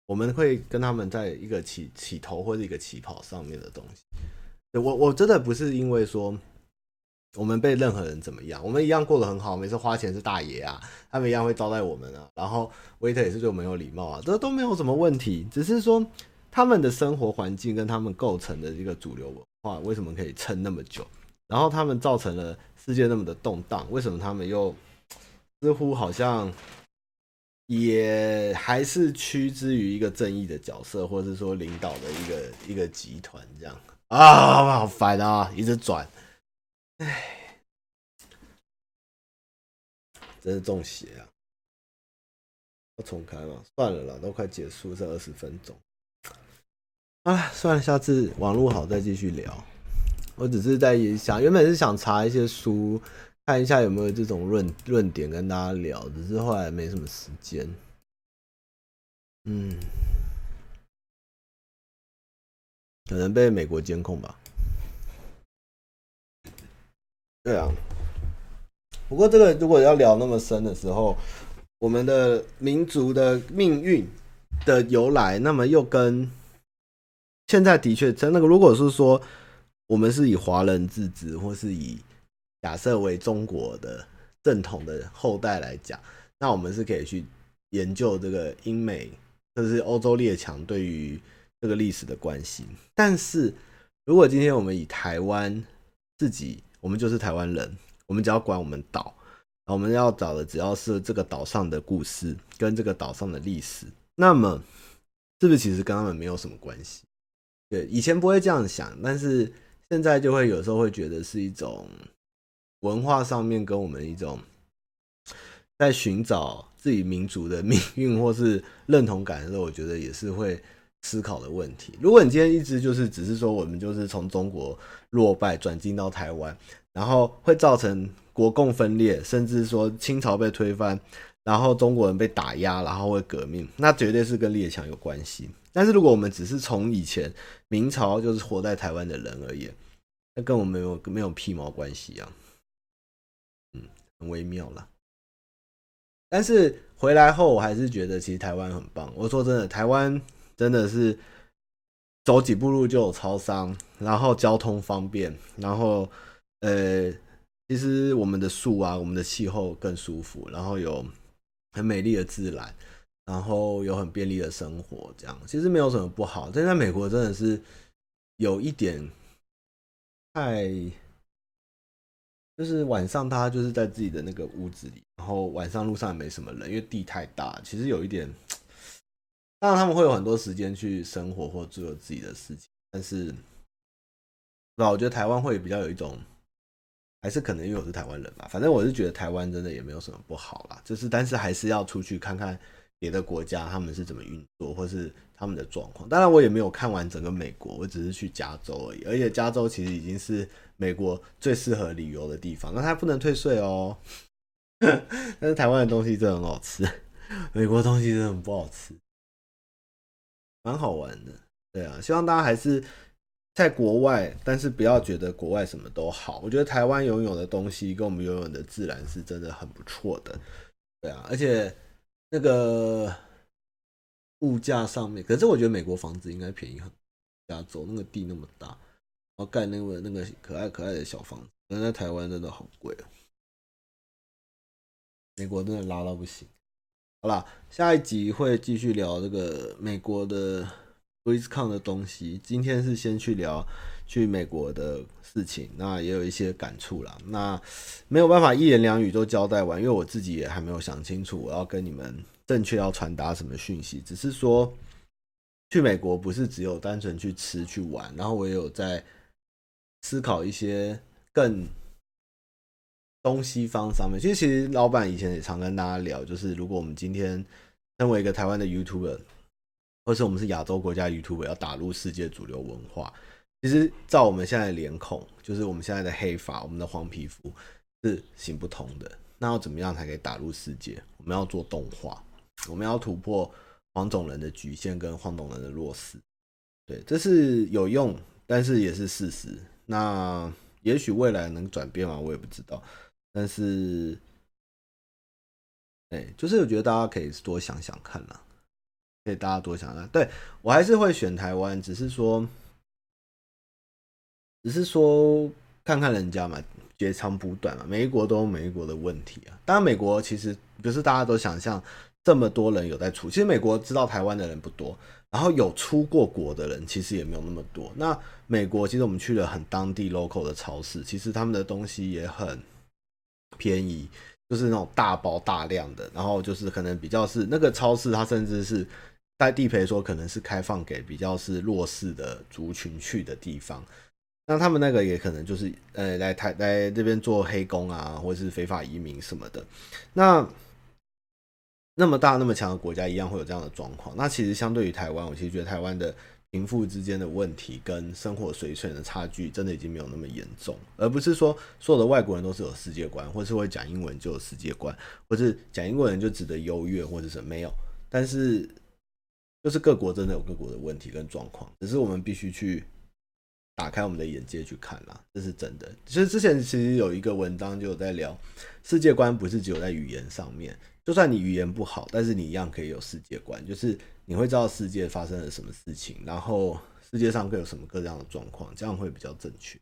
我们会跟他们在一个起起头或者一个起跑上面的东西。我我真的不是因为说。我们被任何人怎么样，我们一样过得很好。每次花钱是大爷啊，他们一样会招待我们啊。然后 waiter 也是对我们有礼貌啊，这都没有什么问题。只是说他们的生活环境跟他们构成的一个主流文化，为什么可以撑那么久？然后他们造成了世界那么的动荡，为什么他们又似乎好像也还是趋之于一个正义的角色，或者是说领导的一个一个集团这样啊？好烦啊，一直转。唉，真是中邪啊！要重开吗？算了啦，都快结束这二十分钟。啊，算了，下次网络好再继续聊。我只是在想，原本是想查一些书，看一下有没有这种论论点跟大家聊，只是后来没什么时间。嗯，可能被美国监控吧。对啊，不过这个如果要聊那么深的时候，我们的民族的命运的由来，那么又跟现在的确在那个，如果是说。我们是以华人自治，或是以假设为中国的正统的后代来讲，那我们是可以去研究这个英美，或是欧洲列强对于这个历史的关系。但是如果今天我们以台湾自己，我们就是台湾人，我们只要管我们岛，我们要找的只要是这个岛上的故事跟这个岛上的历史，那么是不是其实跟他们没有什么关系？对，以前不会这样想，但是。现在就会有时候会觉得是一种文化上面跟我们一种在寻找自己民族的命运或是认同感的时候，我觉得也是会思考的问题。如果你今天一直就是只是说我们就是从中国落败转进到台湾，然后会造成国共分裂，甚至说清朝被推翻，然后中国人被打压，然后会革命，那绝对是跟列强有关系。但是如果我们只是从以前明朝就是活在台湾的人而言，那跟我们没有没有屁毛关系啊，嗯，很微妙啦。但是回来后，我还是觉得其实台湾很棒。我说真的，台湾真的是走几步路就有超商，然后交通方便，然后呃，其实我们的树啊，我们的气候更舒服，然后有很美丽的自然，然后有很便利的生活，这样其实没有什么不好。但在美国真的是有一点。太，就是晚上，大家就是在自己的那个屋子里，然后晚上路上也没什么人，因为地太大。其实有一点，当然他们会有很多时间去生活或做自己的事情，但是，那我觉得台湾会比较有一种，还是可能因为我是台湾人吧。反正我是觉得台湾真的也没有什么不好啦，就是但是还是要出去看看别的国家他们是怎么运作，或是。他们的状况，当然我也没有看完整个美国，我只是去加州而已。而且加州其实已经是美国最适合旅游的地方，那它不能退税哦。但是台湾的东西真的很好吃，美国东西真的很不好吃，蛮好玩的。对啊，希望大家还是在国外，但是不要觉得国外什么都好。我觉得台湾拥有的东西跟我们拥有的自然是真的很不错的。对啊，而且那个。物价上面，可是我觉得美国房子应该便宜很多。加州那个地那么大，然后盖那个那个可爱可爱的小房子，但在台湾真的好贵哦。美国真的拉到不行。好啦，下一集会继续聊这个美国的 BlizzCon 的东西。今天是先去聊去美国的事情，那也有一些感触啦。那没有办法一言两语都交代完，因为我自己也还没有想清楚，我要跟你们。正确要传达什么讯息？只是说去美国不是只有单纯去吃去玩，然后我也有在思考一些更东西方上面。其实，其实老板以前也常跟大家聊，就是如果我们今天身为一个台湾的 YouTuber，或是我们是亚洲国家 YouTuber，要打入世界主流文化，其实照我们现在的脸孔，就是我们现在的黑发，我们的黄皮肤是行不通的。那要怎么样才可以打入世界？我们要做动画。我们要突破黄种人的局限跟黄种人的弱势，对，这是有用，但是也是事实。那也许未来能转变吗？我也不知道。但是，哎，就是我觉得大家可以多想想看啦，可以大家多想想。对，我还是会选台湾，只是说，只是说看看人家嘛，截长补短嘛，每一国都有每一国的问题啊。当然，美国其实不是大家都想象。这么多人有在出，其实美国知道台湾的人不多，然后有出过国的人其实也没有那么多。那美国其实我们去了很当地 local 的超市，其实他们的东西也很便宜，就是那种大包大量的，然后就是可能比较是那个超市，它甚至是带地陪说可能是开放给比较是弱势的族群去的地方。那他们那个也可能就是呃来台来这边做黑工啊，或者是非法移民什么的。那那么大那么强的国家一样会有这样的状况。那其实相对于台湾，我其实觉得台湾的贫富之间的问题跟生活水准的差距，真的已经没有那么严重，而不是说所有的外国人都是有世界观，或是会讲英文就有世界观，或是讲英文人就值得优越，或者是没有。但是，就是各国真的有各国的问题跟状况，只是我们必须去打开我们的眼界去看啦，这是真的。其实之前其实有一个文章就有在聊，世界观不是只有在语言上面，就算你语言不好，但是你一样可以有世界观，就是。你会知道世界发生了什么事情，然后世界上各有什么各样的状况，这样会比较正确。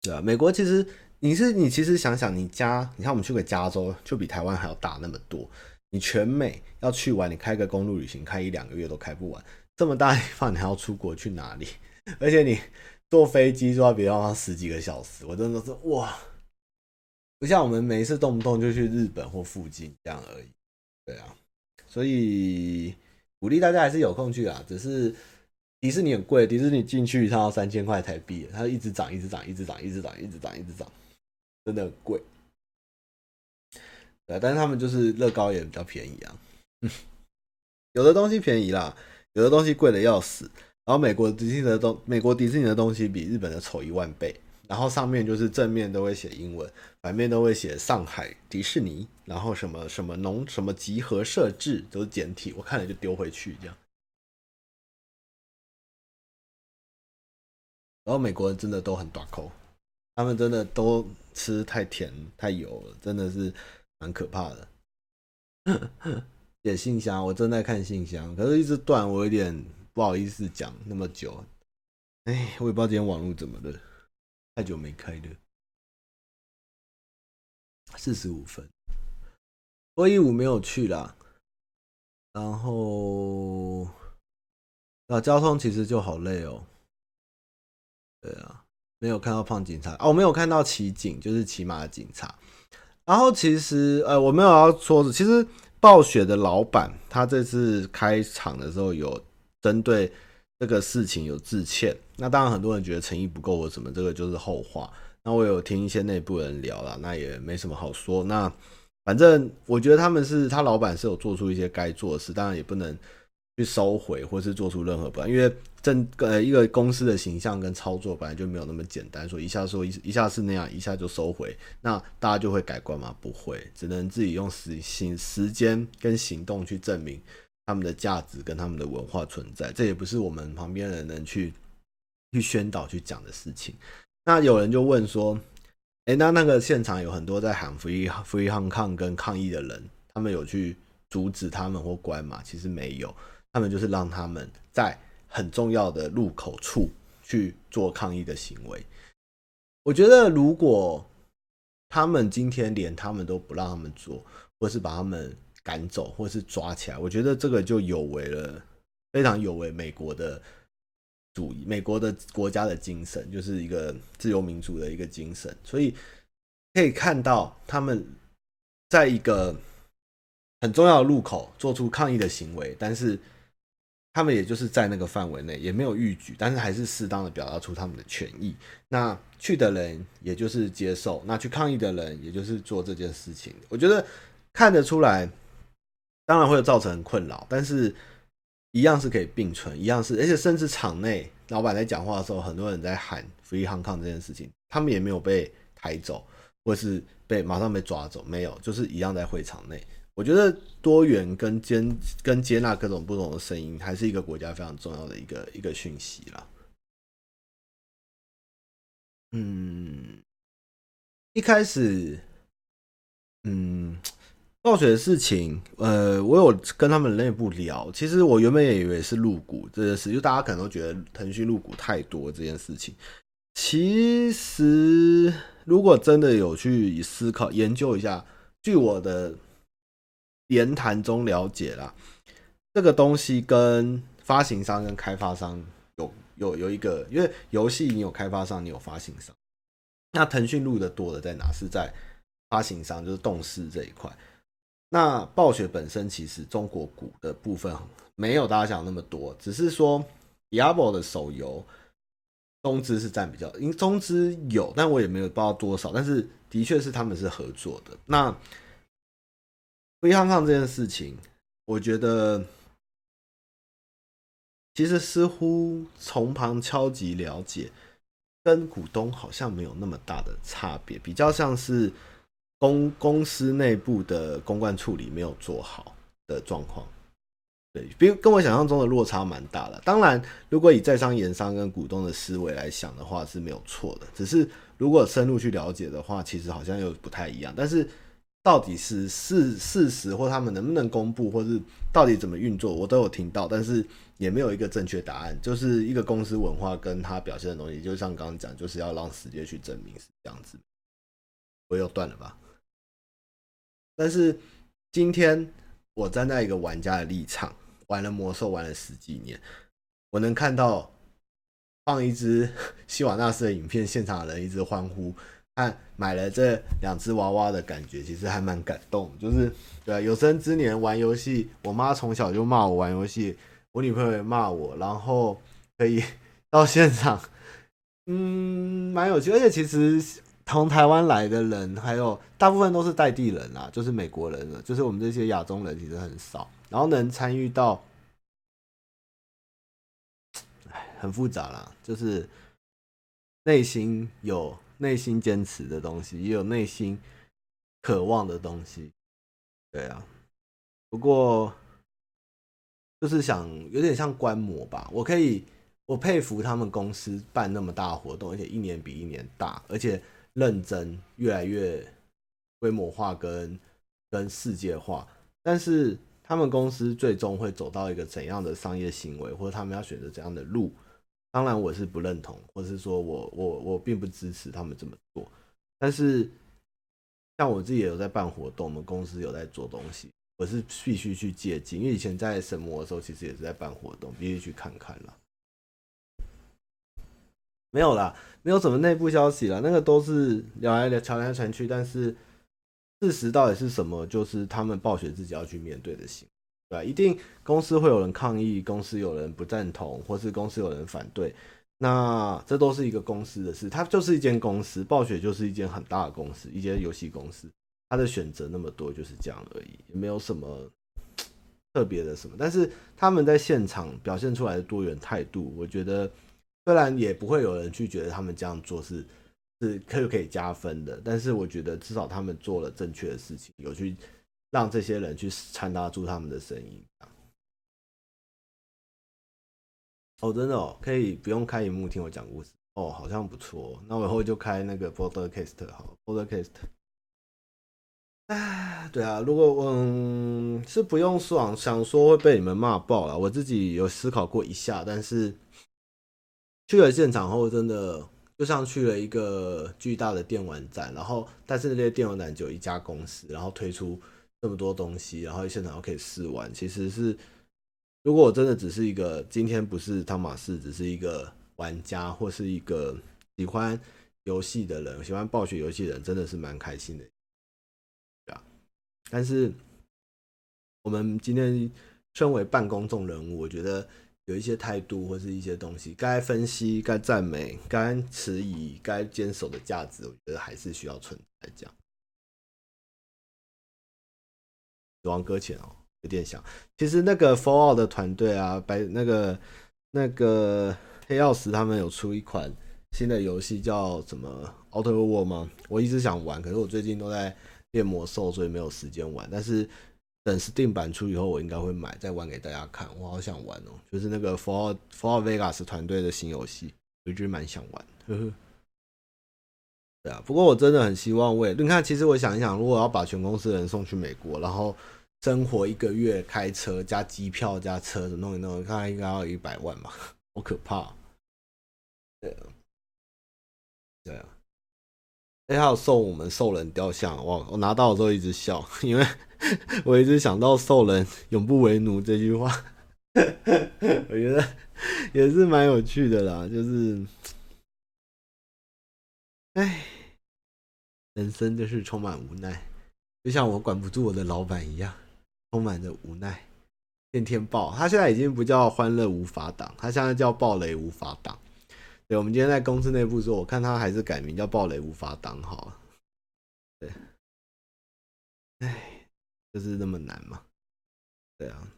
对啊，美国其实你是你其实想想，你加你看我们去个加州就比台湾还要大那么多，你全美要去玩，你开个公路旅行开一两个月都开不完，这么大地方你还要出国去哪里？而且你坐飞机就要别要十几个小时，我真的是哇，不像我们每一次动不动就去日本或附近这样而已。对啊。所以鼓励大家还是有空去啊，只是迪士尼很贵，迪士尼进去一趟要三千块台币，它一直涨，一直涨，一直涨，一直涨，一直涨，一直涨，真的很贵。对，但是他们就是乐高也比较便宜啊，有的东西便宜啦，有的东西贵的要死。然后美国迪士尼的东，美国迪士尼的东西比日本的丑一万倍。然后上面就是正面都会写英文，反面都会写上海迪士尼，然后什么什么农什么集合设置都是简体，我看了就丢回去这样。然后美国人真的都很短口，他们真的都吃太甜太油了，真的是蛮可怕的。写信箱，我正在看信箱，可是一直断，我有点不好意思讲那么久。哎，我也不知道今天网络怎么的。太久没开了，四十五分。二一五没有去啦，然后啊，交通其实就好累哦。对啊，没有看到胖警察哦，我没有看到骑警，就是骑马的警察。然后其实呃，我没有要说的，其实暴雪的老板他这次开场的时候有针对。这个事情有致歉，那当然很多人觉得诚意不够或什么，这个就是后话。那我有听一些内部人聊了，那也没什么好说。那反正我觉得他们是他老板是有做出一些该做的事，当然也不能去收回或是做出任何不，因为正呃一个公司的形象跟操作本来就没有那么简单，说一下说一一下是那样，一下就收回，那大家就会改观吗？不会，只能自己用时行时间跟行动去证明。他们的价值跟他们的文化存在，这也不是我们旁边人能去去宣导去讲的事情。那有人就问说：“诶，那那个现场有很多在喊 ‘free free Hong Kong’ 跟抗议的人，他们有去阻止他们或关吗？”其实没有，他们就是让他们在很重要的路口处去做抗议的行为。我觉得，如果他们今天连他们都不让他们做，或是把他们。赶走或是抓起来，我觉得这个就有违了，非常有违美国的主义，美国的国家的精神，就是一个自由民主的一个精神。所以可以看到，他们在一个很重要的路口做出抗议的行为，但是他们也就是在那个范围内，也没有逾矩，但是还是适当的表达出他们的权益。那去的人也就是接受，那去抗议的人也就是做这件事情。我觉得看得出来。当然会造成困扰，但是一样是可以并存，一样是，而且甚至场内老板在讲话的时候，很多人在喊 “Free Hong Kong” 这件事情，他们也没有被抬走，或是被马上被抓走，没有，就是一样在会场内。我觉得多元跟接跟接纳各种不同的声音，还是一个国家非常重要的一个一个讯息啦。嗯，一开始，嗯。暴雪的事情，呃，我有跟他们内部聊。其实我原本也以为是入股这件事，就大家可能都觉得腾讯入股太多这件事情。其实如果真的有去思考研究一下，据我的言谈中了解啦，这个东西跟发行商跟开发商有有有一个，因为游戏你有开发商，你有发行商。那腾讯入的多的在哪？是在发行商，就是动视这一块。那暴雪本身其实中国股的部分没有大家想那么多，只是说 Diablo 的手游中资是占比较，因中资有，但我也没有不知道多少，但是的确是他们是合作的。那 Free Hong Kong 这件事情，我觉得其实似乎从旁敲击了解，跟股东好像没有那么大的差别，比较像是公公司内部的公关处理没有做好的状况。对，比跟我想象中的落差蛮大的。当然，如果以在商言商跟股东的思维来想的话是没有错的，只是如果深入去了解的话，其实好像又不太一样。但是到底是事事实，或他们能不能公布，或是到底怎么运作，我都有听到，但是也没有一个正确答案。就是一个公司文化跟他表现的东西，就像刚刚讲，就是要让时间去证明是这样子。我又断了吧？但是今天。我站在一个玩家的立场，玩了魔兽玩了十几年，我能看到放一只 希瓦纳斯的影片，现场的人一直欢呼，看买了这两只娃娃的感觉，其实还蛮感动。就是对，有生之年玩游戏，我妈从小就骂我玩游戏，我女朋友也骂我，然后可以 到现场，嗯，蛮有趣，而且其实。从台湾来的人，还有大部分都是在地人啊，就是美国人了，就是我们这些亚洲人其实很少，然后能参与到，很复杂啦，就是内心有内心坚持的东西，也有内心渴望的东西，对啊，不过就是想有点像观摩吧，我可以，我佩服他们公司办那么大活动，而且一年比一年大，而且。认真，越来越规模化跟跟世界化，但是他们公司最终会走到一个怎样的商业行为，或者他们要选择怎样的路？当然我是不认同，或是说我我我并不支持他们这么做。但是像我自己也有在办活动，我们公司有在做东西，我是必须去借鉴，因为以前在神魔的时候，其实也是在办活动，必须去看看了。没有啦，没有什么内部消息了，那个都是聊来聊传来传去。但是事实到底是什么？就是他们暴雪自己要去面对的行，对吧？一定公司会有人抗议，公司有人不赞同，或是公司有人反对。那这都是一个公司的事，它就是一间公司，暴雪就是一间很大的公司，一间游戏公司，它的选择那么多，就是这样而已，也没有什么特别的什么。但是他们在现场表现出来的多元态度，我觉得。虽然也不会有人去觉得他们这样做是是可以可以加分的，但是我觉得至少他们做了正确的事情，有去让这些人去传达出他们的声音。哦，真的哦，可以不用开荧幕听我讲故事哦，好像不错。那我以后就开那个 Podcast 好，Podcast。哎，对啊，如果我、嗯、是不用爽，想说会被你们骂爆了，我自己有思考过一下，但是。去了现场后，真的就像去了一个巨大的电玩展，然后但是那些电玩展只有一家公司，然后推出这么多东西，然后现场又可以试玩。其实是，如果我真的只是一个今天不是汤马士，只是一个玩家或是一个喜欢游戏的人，喜欢暴雪游戏的人，真的是蛮开心的，对啊。但是我们今天身为半公众人物，我觉得。有一些态度或是一些东西，该分析、该赞美、该迟疑、该坚守的价值，我觉得还是需要存在。这样，死亡搁浅哦，有点想。其实那个 Fallout 的团队啊，白那个那个黑曜石他们有出一款新的游戏，叫什么 Outer World 吗？我一直想玩，可是我最近都在练魔兽，所以没有时间玩。但是。等 Steam 版出以后，我应该会买，再玩给大家看。我好想玩哦，就是那个 For Fallout Vegas 团队的新游戏，我觉得蛮想玩。呵呵。对啊，不过我真的很希望为你看，其实我想一想，如果要把全公司的人送去美国，然后生活一个月，开车加机票加车子弄一弄，看应该要一百万吧，好可怕。对啊，对啊。哎，还有送我们兽人雕像，哇！我拿到的时候一直笑，因为。我一直想到“兽人永不为奴”这句话，我觉得也是蛮有趣的啦。就是，哎，人生就是充满无奈，就像我管不住我的老板一样，充满着无奈。天天爆，他现在已经不叫“欢乐无法挡”，他现在叫“暴雷无法挡”。对，我们今天在公司内部说，我看他还是改名叫“暴雷无法党”好了。对，哎。就是那么难嘛？对啊。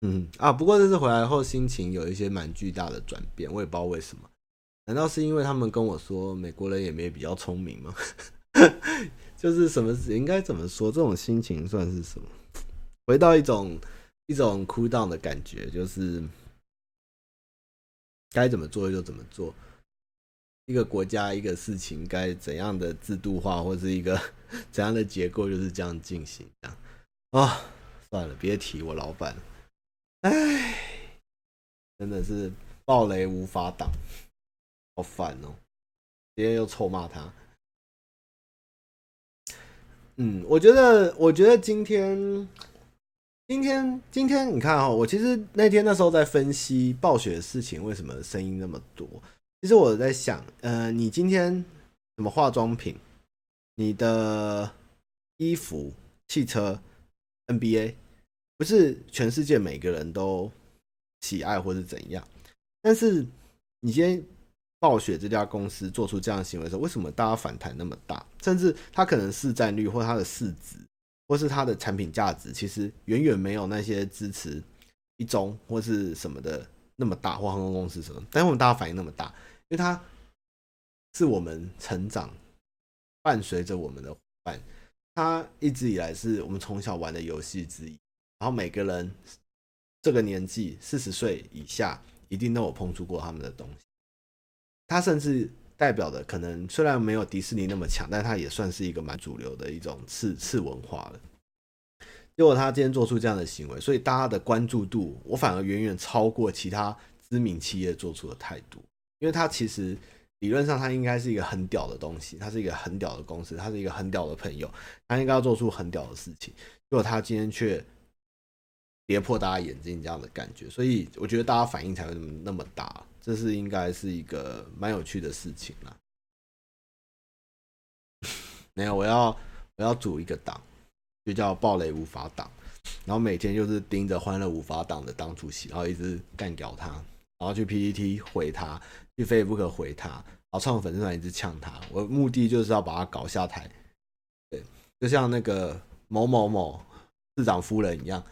嗯啊，不过这次回来后心情有一些蛮巨大的转变，我也不知道为什么。难道是因为他们跟我说美国人也没比较聪明吗？就是什么应该怎么说？这种心情算是什么？回到一种一种 cool down 的感觉，就是该怎么做就怎么做。一个国家一个事情该怎样的制度化，或是一个 怎样的结构，就是这样进行。这样啊、算了，别提我老板。哎，真的是暴雷无法挡，好烦哦！今天又臭骂他。嗯，我觉得，我觉得今天，今天，今天，你看哈，我其实那天那时候在分析暴雪的事情，为什么声音那么多？其实我在想，呃，你今天什么化妆品、你的衣服、汽车、NBA。不是全世界每个人都喜爱或是怎样，但是你今天暴雪这家公司做出这样的行为的时候，为什么大家反弹那么大？甚至它可能市占率或它的市值，或是它的产品价值，其实远远没有那些支持一中或是什么的那么大，或航空公司什么。但是我们大家反应那么大，因为它是我们成长伴随着我们的伙伴，它一直以来是我们从小玩的游戏之一。然后每个人这个年纪四十岁以下，一定都有碰触过他们的东西。他甚至代表的可能虽然没有迪士尼那么强，但它也算是一个蛮主流的一种次次文化了。结果他今天做出这样的行为，所以大家的关注度，我反而远远超过其他知名企业做出的态度。因为他其实理论上他应该是一个很屌的东西，他是一个很屌的公司，他是一个很屌的朋友，他应该要做出很屌的事情。结果他今天却。跌破大家眼镜这样的感觉，所以我觉得大家反应才会那么那么大，这是应该是一个蛮有趣的事情啦。没有，我要我要组一个党，就叫暴雷无法党，然后每天就是盯着欢乐无法党的党主席，然后一直干掉他，然后去 PPT 回他，去 Facebook 回他，然后创粉丝团一直呛他，我目的就是要把他搞下台，对，就像那个某某某市长夫人一样。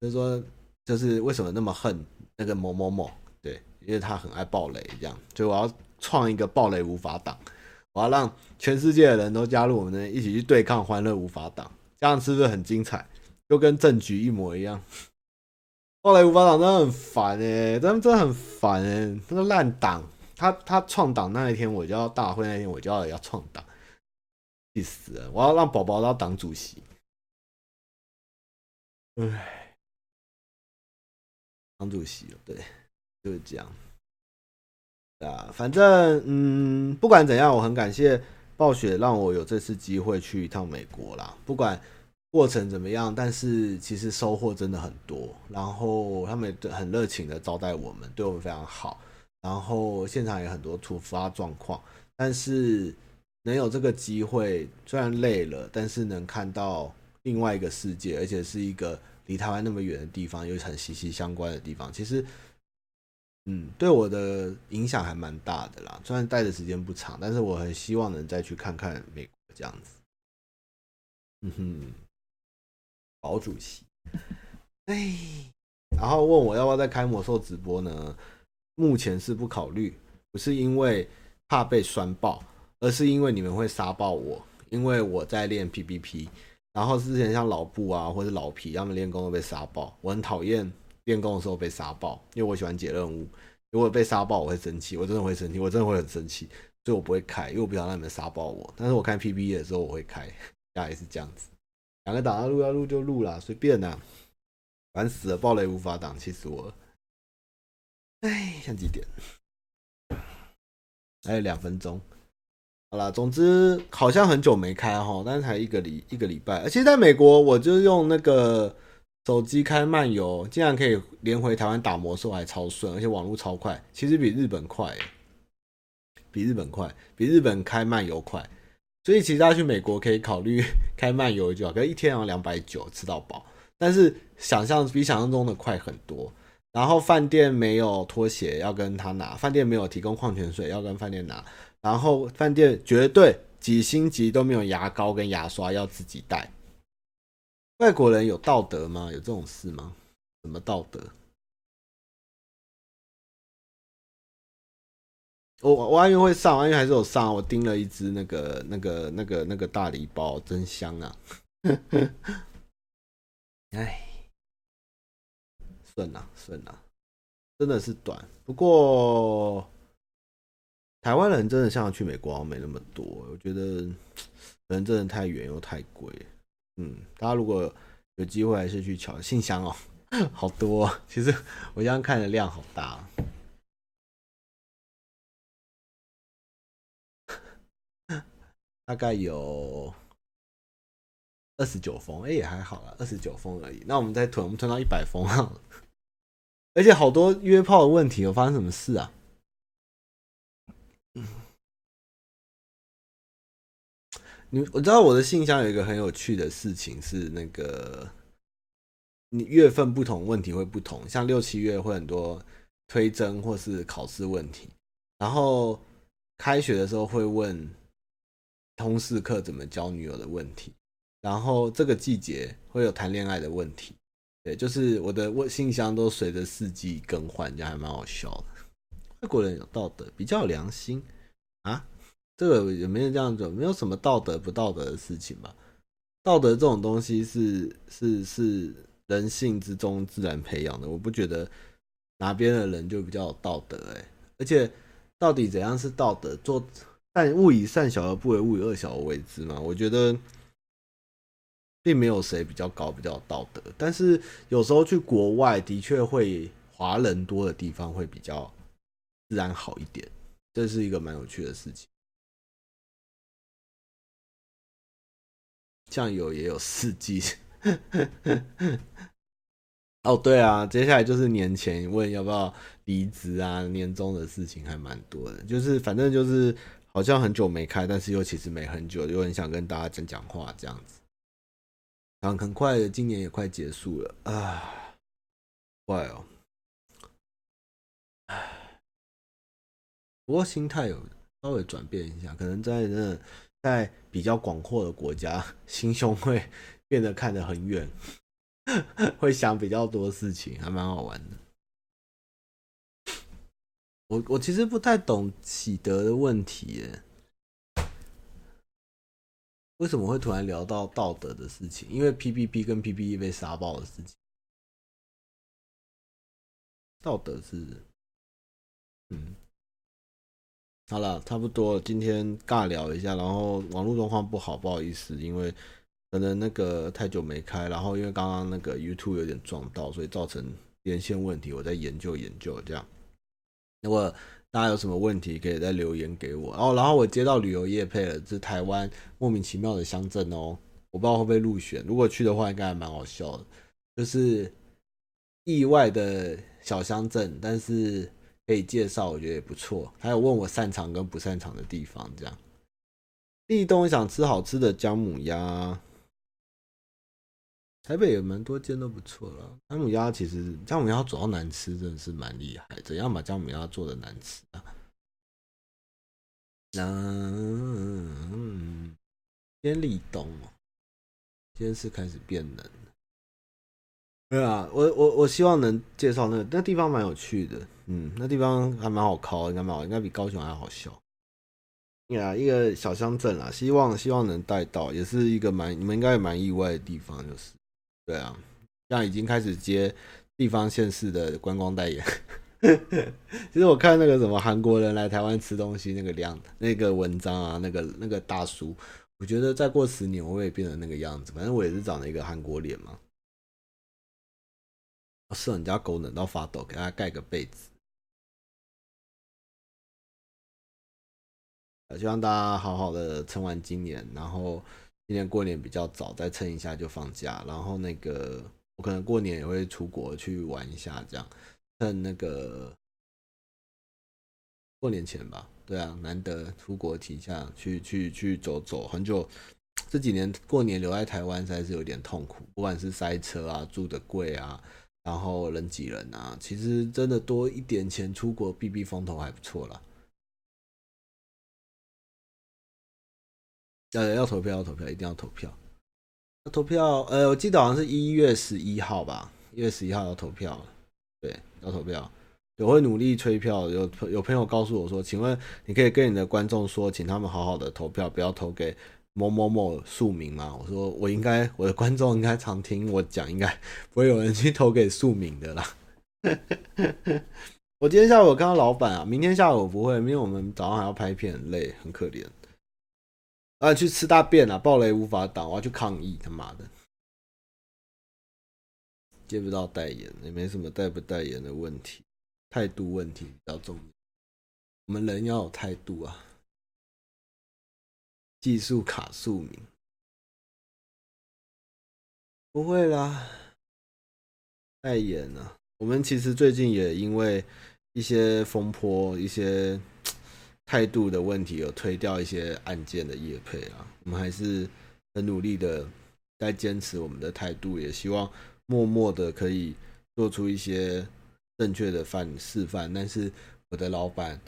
就是说，就是为什么那么恨那个某某某？因为他很爱暴雷，这样，所以我要创一个暴雷无法党，我要让全世界的人都加入我们，呢，一起去对抗欢乐无法党，这样是不是很精彩？就跟政局一模一样。暴雷无法党真的很烦哎，他们真的很烦哎，那个烂党，他他创党那一天，我就要大会那天，我就要要创党，气死了！我要让宝宝当党主席，唉。党主席，对，就是这样。啊，反正嗯，不管怎样，我很感谢暴雪让我有这次机会去一趟美国啦。不管过程怎么样，但是其实收获真的很多。然后他们很热情的招待我们，对我们非常好。然后现场有很多突发状况，但是能有这个机会，虽然累了，但是能看到另外一个世界，而且是一个。离台湾那么远的地方，又很息息相关的地方，其实，嗯，对我的影响还蛮大的啦。虽然待的时间不长，但是我很希望能再去看看美国这样子。嗯哼，毛主席，哎，然后问我要不要再开魔兽直播呢？目前是不考虑，不是因为怕被酸爆，而是因为你们会杀爆我，因为我在练 PVP。然后之前像老布啊，或者老皮，他们练功都被杀爆。我很讨厌练功的时候被杀爆，因为我喜欢解任务。如果被杀爆，我会生气，我真的会生气，我真的会很生气，所以我不会开，因为我不想让你们杀爆我。但是我看 PVE 的时候我会开，大概是这样子。两个档要录要录就录啦，随便啦。烦死了，暴雷无法挡，气死我了。哎，现在几点？还有两分钟。好啦，总之好像很久没开哈，但是才一个礼一个礼拜。而且在美国，我就用那个手机开漫游，竟然可以连回台湾打魔兽，还超顺，而且网络超快，其实比日本快，比日本快，比日本开漫游快。所以其实大家去美国可以考虑开漫游就好，可一天要两百九吃到饱，但是想象比想象中的快很多。然后饭店没有拖鞋要跟他拿，饭店没有提供矿泉水要跟饭店拿。然后饭店绝对几星级都没有牙膏跟牙刷要自己带。外国人有道德吗？有这种事吗？什么道德？我我阿运会上，阿运还是有上。我订了一只那个那个那个那个大礼包，真香啊！哎，顺啊顺啊，真的是短。不过台湾人真的像去美国没那么多，我觉得人真的太远又太贵。大家如果有机会还是去瞧信箱哦，好多。其实我这样看的量好大。大概有二十九封，哎，也还好啦，二十九封而已。那我们再囤，我们囤到一百封啊！而且好多约炮的问题，有发生什么事啊？你我知道我的信箱有一个很有趣的事情是，那个你月份不同，问题会不同。像六七月会很多推甄或是考试问题，然后开学的时候会问。通识课怎么教女友的问题，然后这个季节会有谈恋爱的问题，对，就是我的问信箱都随着四季更换，这样还蛮好笑的。外国人有道德，比较有良心啊，这个也没有这样子？没有什么道德不道德的事情吧？道德这种东西是是是人性之中自然培养的，我不觉得哪边的人就比较有道德哎，而且到底怎样是道德？做但勿以善小而不为，勿以恶小而为之嘛。我觉得并没有谁比较高，比较有道德。但是有时候去国外，的确会华人多的地方会比较自然好一点，这是一个蛮有趣的事情。酱油也有四季。哦，对啊，接下来就是年前问要不要离职啊，年终的事情还蛮多的，就是反正就是。好像很久没开，但是又其实没很久，又很想跟大家讲讲话这样子。然后很快的，今年也快结束了啊，怪哦。不过心态有稍微转变一下，可能在那在比较广阔的国家，心胸会变得看得很远，会想比较多事情，还蛮好玩的。我我其实不太懂喜德的问题耶，为什么会突然聊到道德的事情？因为 PPP 跟 PPE 被杀爆的事情，道德是，嗯，好了，差不多，今天尬聊一下，然后网络状况不好，不好意思，因为可能那个太久没开，然后因为刚刚那个 YouTube 有点撞到，所以造成连线问题，我在研究研究这样。如果大家有什么问题，可以再留言给我。哦，然后我接到旅游业配了，是台湾莫名其妙的乡镇哦，我不知道会不会入选。如果去的话，应该还蛮好笑的，就是意外的小乡镇，但是可以介绍，我觉得也不错。还有问我擅长跟不擅长的地方，这样。立冬想吃好吃的姜母鸭。台北有蛮多间都不错了。姜母鸭其实姜母鸭做到难吃，真的是蛮厉害。怎样把姜母鸭做的难吃啊？嗯，今天立冬哦，今天是开始变冷。对啊，我我我希望能介绍那个那地方蛮有趣的。嗯，那地方还蛮好考，应该蛮好，应该比高雄还好笑。呀、啊，一个小乡镇啊，希望希望能带到，也是一个蛮你们应该也蛮意外的地方，就是。对啊，现在已经开始接地方县市的观光代言。其实我看那个什么韩国人来台湾吃东西那个量那个文章啊，那个那个大叔，我觉得再过十年我也变成那个样子。反正我也是长了一个韩国脸嘛。是人家狗冷到发抖，给他盖个被子。希望大家好好的撑完今年，然后。今年过年比较早，再撑一下就放假。然后那个我可能过年也会出国去玩一下，这样趁那个过年前吧。对啊，难得出国提一下，去去去走走。很久这几年过年留在台湾实在是有点痛苦，不管是塞车啊、住的贵啊，然后人挤人啊，其实真的多一点钱出国避避风头还不错啦。要要投票，要投票，一定要投票。投票，呃，我记得好像是一月十一号吧。一月十一号要投票，对，要投票，我会努力催票。有有朋友告诉我说，请问你可以跟你的观众说，请他们好好的投票，不要投给某某某庶民吗？我说我应该，我的观众应该常听我讲，应该不会有人去投给庶民的啦。我今天下午有看到老板啊，明天下午我不会，因为我们早上还要拍片，很累，很可怜。啊，去吃大便啊！暴雷无法挡，我要去抗议，他妈的！接不到代言，也没什么代不代言的问题，态度问题比较重要。我们人要有态度啊！技术卡庶民，不会啦，代言啊！我们其实最近也因为一些风波，一些。态度的问题，有推掉一些案件的业配啊，我们还是很努力的在坚持我们的态度，也希望默默的可以做出一些正确的范示范。但是我的老板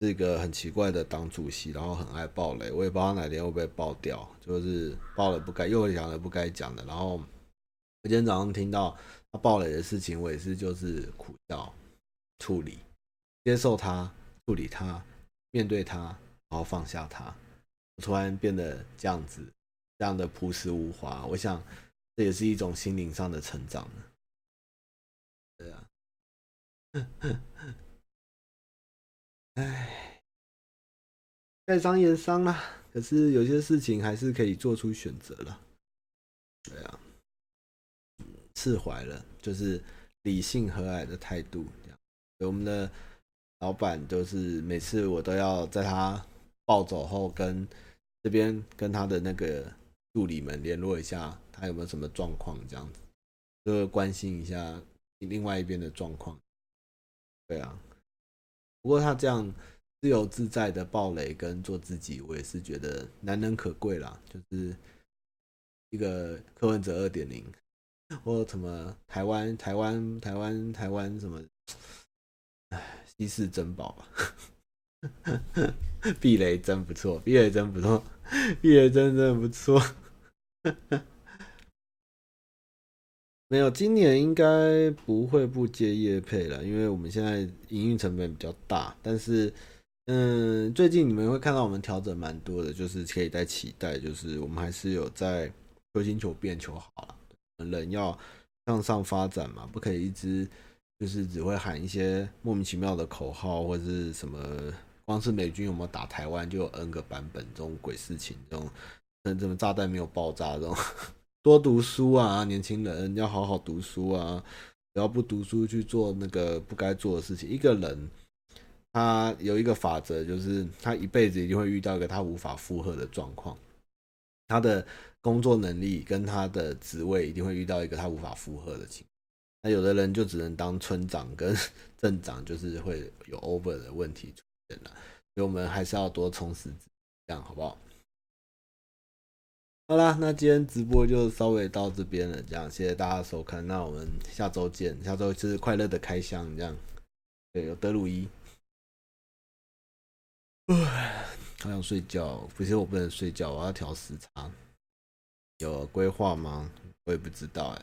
是一个很奇怪的党主席，然后很爱爆雷，我也不知道哪天会被爆掉，就是爆了不该又讲了不该讲的。然后我今天早上听到他爆雷的事情，我也是就是苦笑处理，接受他，处理他。面对他，然后放下他，我突然变得这样子，这样的朴实无华。我想，这也是一种心灵上的成长。对啊，哎，该伤也伤了，可是有些事情还是可以做出选择了。对啊，释怀了，就是理性和蔼的态度。这样，我们的。老板就是每次我都要在他暴走后，跟这边跟他的那个助理们联络一下，他有没有什么状况，这样子就关心一下另外一边的状况。对啊，不过他这样自由自在的爆雷跟做自己，我也是觉得难能可贵啦。就是一个柯文哲二点零，或什么台湾台湾台湾台湾什么。稀世珍宝吧，避雷真不错，避雷真不错，避雷真真的不错。没有，今年应该不会不接业配了，因为我们现在营运成本比较大。但是，嗯，最近你们会看到我们调整蛮多的，就是可以再期待，就是我们还是有在求新求变求好了。人要向上发展嘛，不可以一直。就是只会喊一些莫名其妙的口号，或者是什么，光是美军有没有打台湾就有 N 个版本，这种鬼事情，这种，等怎么炸弹没有爆炸这种，多读书啊，年轻人要好好读书啊，不要不读书去做那个不该做的事情。一个人他有一个法则，就是他一辈子一定会遇到一个他无法负荷的状况，他的工作能力跟他的职位一定会遇到一个他无法负荷的情况。那有的人就只能当村长跟 镇长，就是会有 over 的问题出现了，所以我们还是要多充实自己，这样好不好？好啦，那今天直播就稍微到这边了，这样谢谢大家收看，那我们下周见，下周就是快乐的开箱，这样对，有德鲁伊，唉，好想睡觉，不是我不能睡觉，我要调时差，有规划吗？我也不知道哎。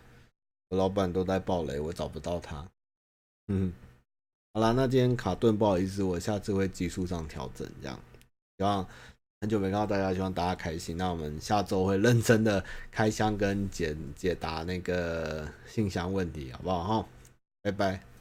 我老板都在爆雷，我找不到他。嗯，好啦，那今天卡顿，不好意思，我下次会技术上调整，这样。希望很久没看到大家，希望大家开心。那我们下周会认真的开箱跟解解答那个信箱问题，好不好？哈，拜拜。